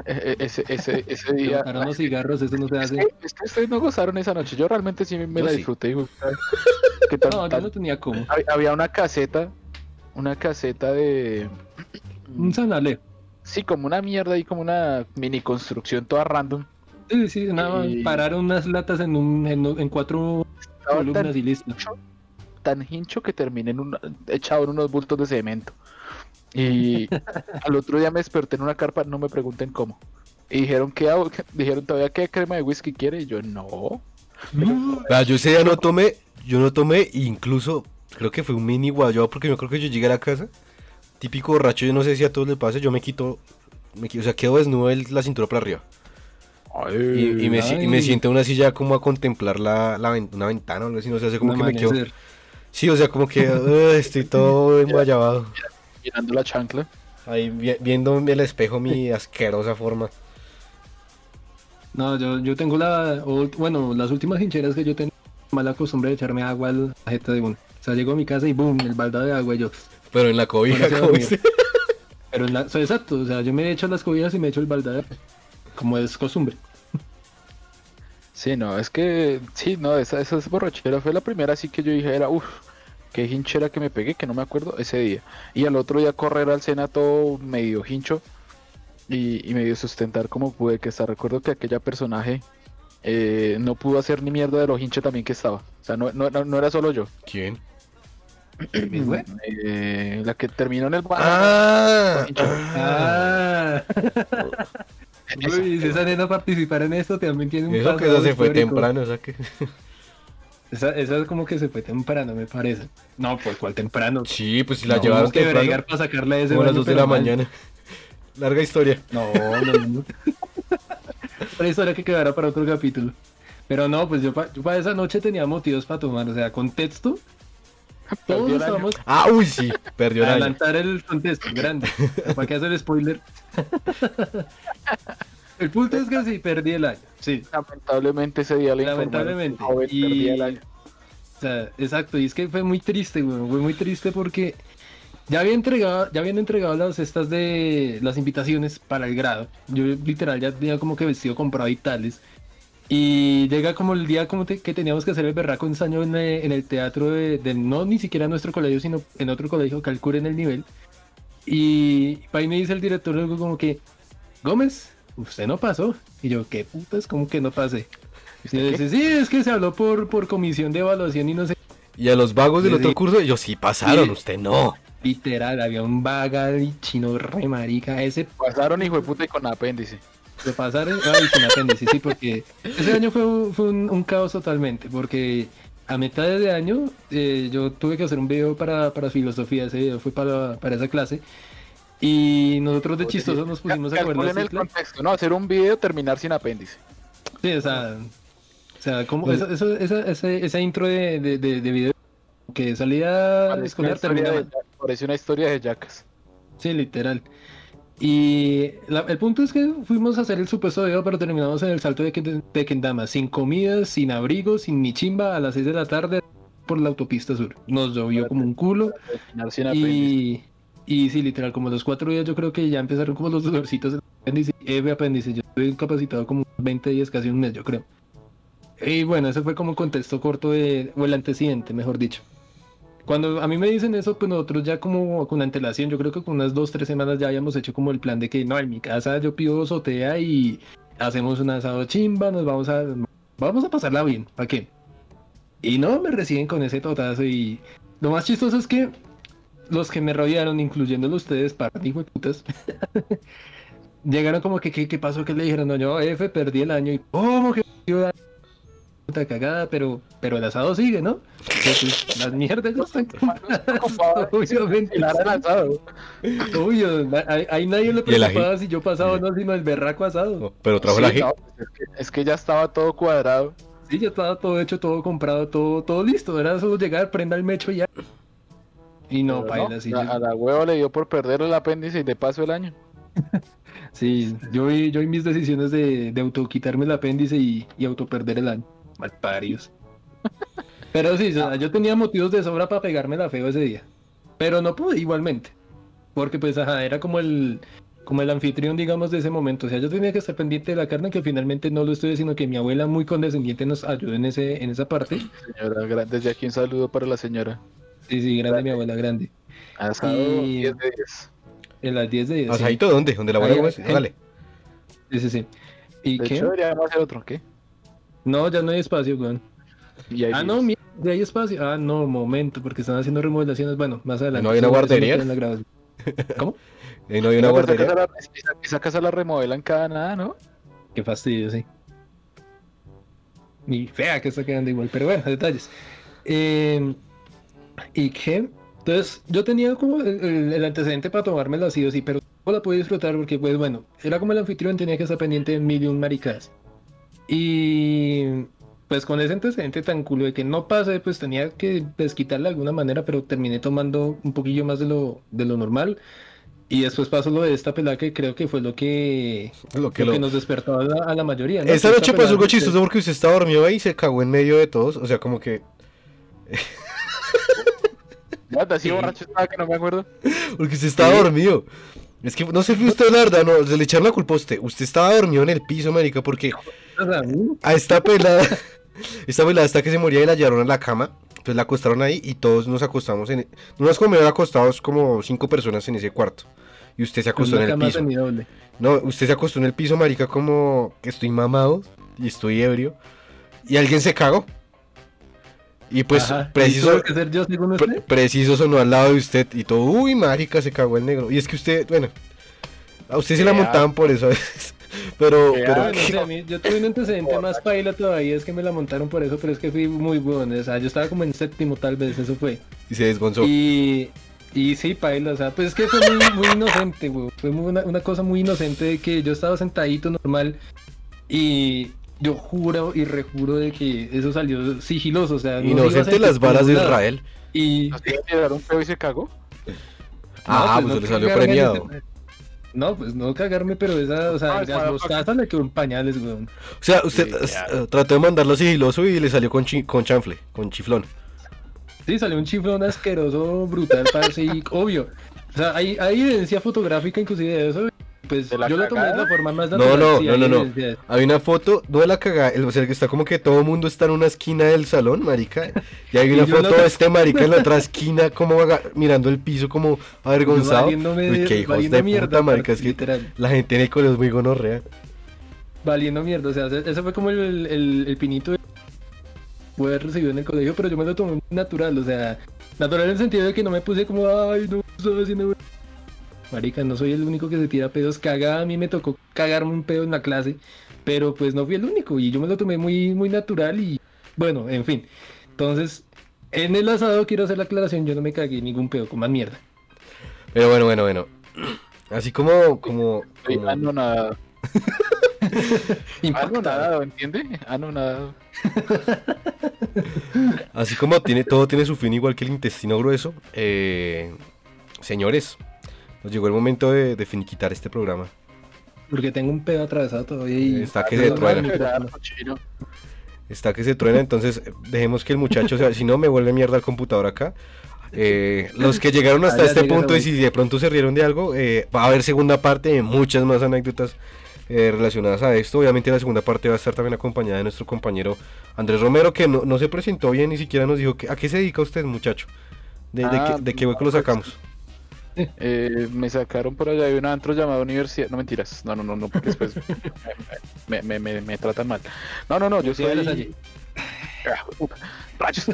eh, ese, ese, ese día... los cigarros, eso no se Es hace. que, es que ustedes no gozaron esa noche. Yo realmente sí me la disfruté. No, yo no tenía cómo. hab- Había una caseta, una caseta de. Un sanale. Sí, como una mierda ahí, como una mini construcción toda random. Sí, sí, nada más Y- pararon unas latas en, un, en, en cuatro Estaba columnas tan, y listo. tan hincho que terminé en una- echado en unos bultos de cemento. Y al otro día me desperté en una carpa, no me pregunten cómo. Y dijeron, ¿qué hago? Dijeron, ¿todavía qué crema de whisky quiere? Y yo, no. Vea, yo ese día no tomé, yo no tomé, incluso creo que fue un mini guayabo porque yo creo que yo llegué a la casa, típico borracho, yo no sé si a todos les pasa, yo me quito, me o sea, quedo desnudo el- la cintura para arriba. Y, y me, y me siento en una silla como a contemplar la, una ventana o algo así, no sé, hace como que me quedo... Sí, o sea, como que "Ugh, estoy todo enguayabado. Mirando la chancla. Ahí vi- viendo en el espejo mi asquerosa forma. No, yo, yo tengo la. bueno, las últimas hincheras que yo tengo, mala costumbre de echarme agua a la jeta de uno. O sea, llego a mi casa y boom, el balda de agua y yo. Pero en la cobija, Bueno, como. Pero en la, o sea, exacto, o sea, yo me echo las cobijas y me echo el balda de agua. Como es costumbre. Sí, no, es que, sí, no, esa, esa borrachera fue la primera así que yo dije, era, uff, qué hinchera que me pegué, que no me acuerdo, ese día. Y al otro día correr al Sena todo medio hincho y, y medio sustentar como pude, que hasta recuerdo que aquella personaje eh, no pudo hacer ni mierda de lo hincho también que estaba. O sea, no, no, no- era solo yo. ¿Quién? Eh, la que terminó en el bar. Ah. Ah. Uy, si esa nena participar en esto también tiene un eso que eso se fue histórico. temprano, o sea que... Esa, esa es como que se fue temprano, me parece. No, pues cuál temprano. Sí, pues si la No, llevaron que temprano, para sacarla de ese como a las baño, 2 de la mal. mañana. Larga historia. No, no, no. Otra historia que quedará para otro capítulo. Pero no, pues yo para esa noche tenía motivos para tomar, o sea, contexto. Todos Perdió el año. estábamos Ah, uy, sí, perdió el año. adelantar el contexto, grande. ¿Para qué hacer spoiler? el punto es que sí, perdí el año. Sí, Lamentablemente ese día le Lamentablemente. el joven Y- perdía el año. O sea, exacto, y es que fue muy triste, güey, fue muy triste porque ya había entregado, ya habían entregado las cestas de las invitaciones para el grado. Yo literal ya tenía como que vestido comprado y tales. Y llega como el día como te- que teníamos que hacer el berraco ensayo en, eh, en el teatro de, de no ni siquiera nuestro colegio, sino en otro colegio, calculen el nivel. Y ahí me dice el director luego como que, Gómez, usted no pasó. Y yo, ¿qué putas? ¿Cómo que no pasé? Y ¿Usted qué? dice, sí, es que se habló por, por comisión de evaluación y no sé. Y a los vagos del otro curso, ellos sí pasaron, Sí. usted no. Literal, había un vaga y chino re marica. Ese Pasaron hijo de puta y con apéndice. Lo pasaron. Ay, sin apéndice, sí, porque ese año fue, un- fue un, un caos totalmente. Porque a mitad de año eh, yo tuve que hacer un video para, para filosofía. Ese video fue para, para esa clase. Y nosotros de chistosos nos pusimos a Calculen la el contexto, ¿no? Hacer un video, terminar sin apéndice. Sí, o sea, o sea, como Pues- eso, esa, ese, ese intro de, de, de, de video que salía una, escolar terminaba. de, parece una historia de Jackas. Sí, literal. Y la- el punto es que fuimos a hacer el supuesto video, pero terminamos en el salto de, de Kendama, sin comida, sin abrigo, sin ni chimba, a las 6 de la tarde por la autopista sur. Nos llovió como un culo y, y sí, literal, como los cuatro días yo creo que ya empezaron como los dolorcitos del apéndice, F apéndice, yo estuve incapacitado como 20 días, casi un mes, yo creo. Y bueno, ese fue como un contexto corto de, o el antecedente, mejor dicho. Cuando a mí me dicen eso, pues nosotros ya como con antelación, yo creo que con unas dos, tres semanas ya habíamos hecho como el plan de que no, en mi casa yo pido sotea y hacemos un asado chimba, nos vamos a, vamos a pasarla bien, ¿para qué? Y no, me reciben con ese totazo y lo más chistoso es que los que me rodearon, incluyéndolo ustedes, par de hijo de putas, llegaron como que, ¿qué, pasó? que le dijeron? No, yo, F, perdí el año y ¿cómo que? Puta cagada, pero, pero el asado sigue, ¿no? Entonces, las mierdas ya están obviamente. El lanzado. Obvio, ahí, nadie le ¿Y preocupaba si yo pasaba o no, sino el berraco asado. No, pero trajo Sí, la no, pues es, que, es que ya estaba todo cuadrado. Sí, ya estaba todo hecho, todo comprado, todo, todo listo. Era solo llegar, prenda el mecho y ya. Y no, Pero paila, sí. a, yo- a la hueva le dio por perder el apéndice y de paso el año. Sí, yo vi, yo mis decisiones de, de auto quitarme el apéndice y, y auto perder el año. Malparios. Pero sí, o sea, yo tenía motivos de sobra para pegarme la feo ese día. Pero no pude igualmente. Porque pues ajá, era como el como el anfitrión, digamos, de ese momento. O sea, yo tenía que estar pendiente de la carne, que finalmente no lo estoy, sino que mi abuela muy condescendiente nos ayudó en ese, en esa parte. Señora, desde aquí un saludo para la señora. Sí, sí, grande mi abuela, grande. Asado Y- 10 de 10. En las 10 de 10. sí. ¿Asadito dónde? ¿Dónde la Ahí, ahí. Dale. Sí, sí, sí. ¿Y De qué? hecho, deberíamos hacer otro, ¿qué? No, ya no hay espacio, weón. Y ahí Ah, no, mira, ya hay espacio. Ah, no, momento, porque están haciendo remodelaciones. Bueno, más adelante. ¿No hay una guardería? queda en la grabación. ¿Cómo? Ahí no hay una esa, guardería. casa la, esa- esa casa la remodelan cada nada, ¿no? Qué fastidio, sí. Y fea que está quedando igual, pero bueno, detalles. Eh, ¿Y qué? Entonces, yo tenía como el, antecedente para tomármelo así o sí, pero no la pude disfrutar porque, pues bueno, era como el anfitrión, tenía que estar pendiente de mil y un maricadas. Y pues con ese antecedente tan culo de que no pase, pues tenía que desquitarle de alguna manera, pero terminé tomando un poquillo más de lo, de lo normal. Y después pasó lo de esta pelada que creo que fue lo que, Lo que lo lo- que nos despertó a la, a la mayoría. ¿no? Esa Que noche esta pasó algo pelada- chistoso porque usted estaba dormido ahí y se cagó en medio de todos. O sea, como que. What, así Sí. borracho estaba que no me acuerdo. Porque usted estaba Sí. dormido. Es que no se fue usted, la verdad, no. Se le echaron la culpa a usted. Usted estaba dormido en el piso, marica, porque a esta pelada. Esta pelada hasta que se moría y la llevaron a la cama. Entonces la acostaron ahí y todos nos acostamos en... Nos comieron acostados como cinco personas en ese cuarto. Y usted se acostó Una en el piso. No, usted se acostó en el piso, marica, como que estoy mamado y estoy ebrio. Y alguien se cagó. Y pues Ajá, ¿y preciso, tuve que ser yo según pre- usted? preciso sonó al lado de usted y todo, uy, marica, se cagó el negro. Y es que usted, bueno, a usted se la montaban por eso a veces. Pero, pero Ah, no sé, a mí- yo tuve un antecedente más paila todavía, es que me la montaron por eso, pero es que fui muy bueno, o sea, yo estaba como en séptimo tal vez, eso fue. y se desgonzó. Y, y sí, paila, o sea, pues es que fue muy, muy inocente, güey, fue muy- una, una cosa muy inocente de que yo estaba sentadito normal y yo juro y rejuro de que eso salió sigiloso, o sea, no Inocente sentir las balas de. Israel. Y... ¿Nos iba a tirar un peo y se cagó? Ah, no, pues, no le salió premiado. No, pues no cagarme, pero esa, o sea, Ah, las bostadas le quedó en pañales, weón. O sea, usted Sí, eh, trató de mandarlo sigiloso y le salió con, chi- con chanfle, con chiflón. Sí, salió un chiflón asqueroso, brutal, parce, y obvio. O sea, hay, hay evidencia fotográfica inclusive de eso. Pues ¿De la yo lo tomé de cagada? la forma más No, natural. no, sí, no, no, no. de eso. Hay una foto, no de la cagada, el- o sea, que está como que todo el mundo está en una esquina del salón, marica. Y hay una foto de este marica en la otra esquina, como mirando el piso, como avergonzado. Uy, de- qué hijos valiendo de mierda, puta, marica. Es que literal. la gente en el colegio es muy gonorrea. Valiendo mierda, o sea, ese fue como el, el, el pinito de poder recibido en el colegio, pero yo me lo tomé muy natural, o sea, natural en el sentido de que no me puse como, ay, no, estoy haciendo... Marica, no soy el único que se tira pedos, caga, a mí me tocó cagarme un pedo en la clase, pero pues no fui el único y yo me lo tomé muy, muy natural y bueno, en fin. Entonces, en el asado quiero hacer la aclaración, yo no me cagué ningún pedo, con más mierda. Pero bueno, bueno, bueno. Así como, como, como- anonadado. Impactado. Anonadado, ¿entiende? Anonadado. así como tiene, todo tiene su fin igual que el intestino grueso. eh, señores, nos llegó el momento de, de finiquitar este programa. Porque tengo un pedo atravesado todavía y... Está que se truena. Verdad, cochino. Está que se truena, entonces eh, dejemos que el muchacho, sea, si no me vuelve mierda el computador acá. Eh, los que llegaron hasta Ah, este punto y si de pronto se rieron de algo, eh, va a haber segunda parte de muchas más anécdotas eh, relacionadas a esto. Obviamente la segunda parte va a estar también acompañada de nuestro compañero Andrés Romero, que no, no se presentó bien, ni siquiera nos dijo que, a qué se dedica usted, muchacho. ¿De, de Ah, qué, de qué hueco lo sacamos? Eh, me sacaron por allá de un antro llamado Universidad. No mentiras. No, no, no, no, porque después me, me, me, me tratan mal. No, no, no, yo soy. Ah, Rayos.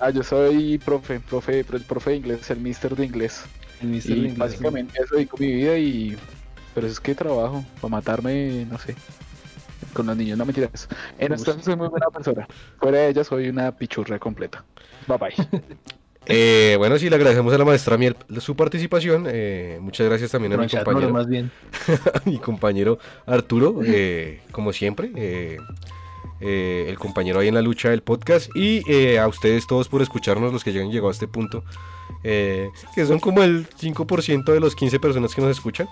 ah, yo soy profe, profe, pro- profe de inglés, el mister de inglés. El Mr. Y Inglés, básicamente eso dedico mi vida y. Pero es que trabajo, para matarme, no sé. Con los niños, no mentiras. En Uf. esto soy muy buena persona. Fuera de ella soy una pichurra completa. Bye bye. Eh, bueno, sí, le agradecemos a la maestra Miel su participación. eh, muchas gracias también a mi compañero. más bien. a mi compañero Arturo, eh, como siempre, eh, eh, el compañero ahí en la lucha del podcast, y eh, a ustedes todos por escucharnos, los que ya han llegado a este punto, eh, que son como el 5% de los 15 personas que nos escuchan.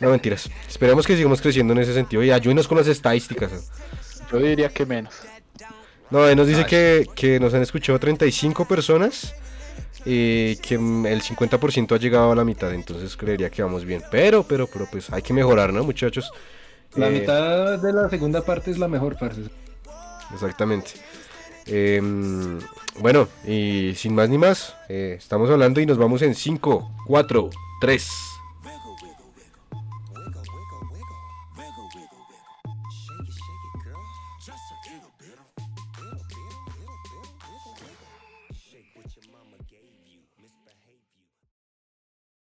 No mentiras, esperamos que sigamos creciendo en ese sentido y ayúdenos con las estadísticas. Yo diría que menos. No, nos dice que, que nos han escuchado 35 personas. Y que mm, el 50% ha llegado a la mitad, entonces creería que vamos bien. Pero, pero, pero, pues hay que mejorar, ¿no, muchachos? La Eh, mitad de la segunda parte es la mejor, parce. Exactamente. Em, bueno, y sin más ni más, eh, estamos hablando y nos vamos en 5, 4, 3.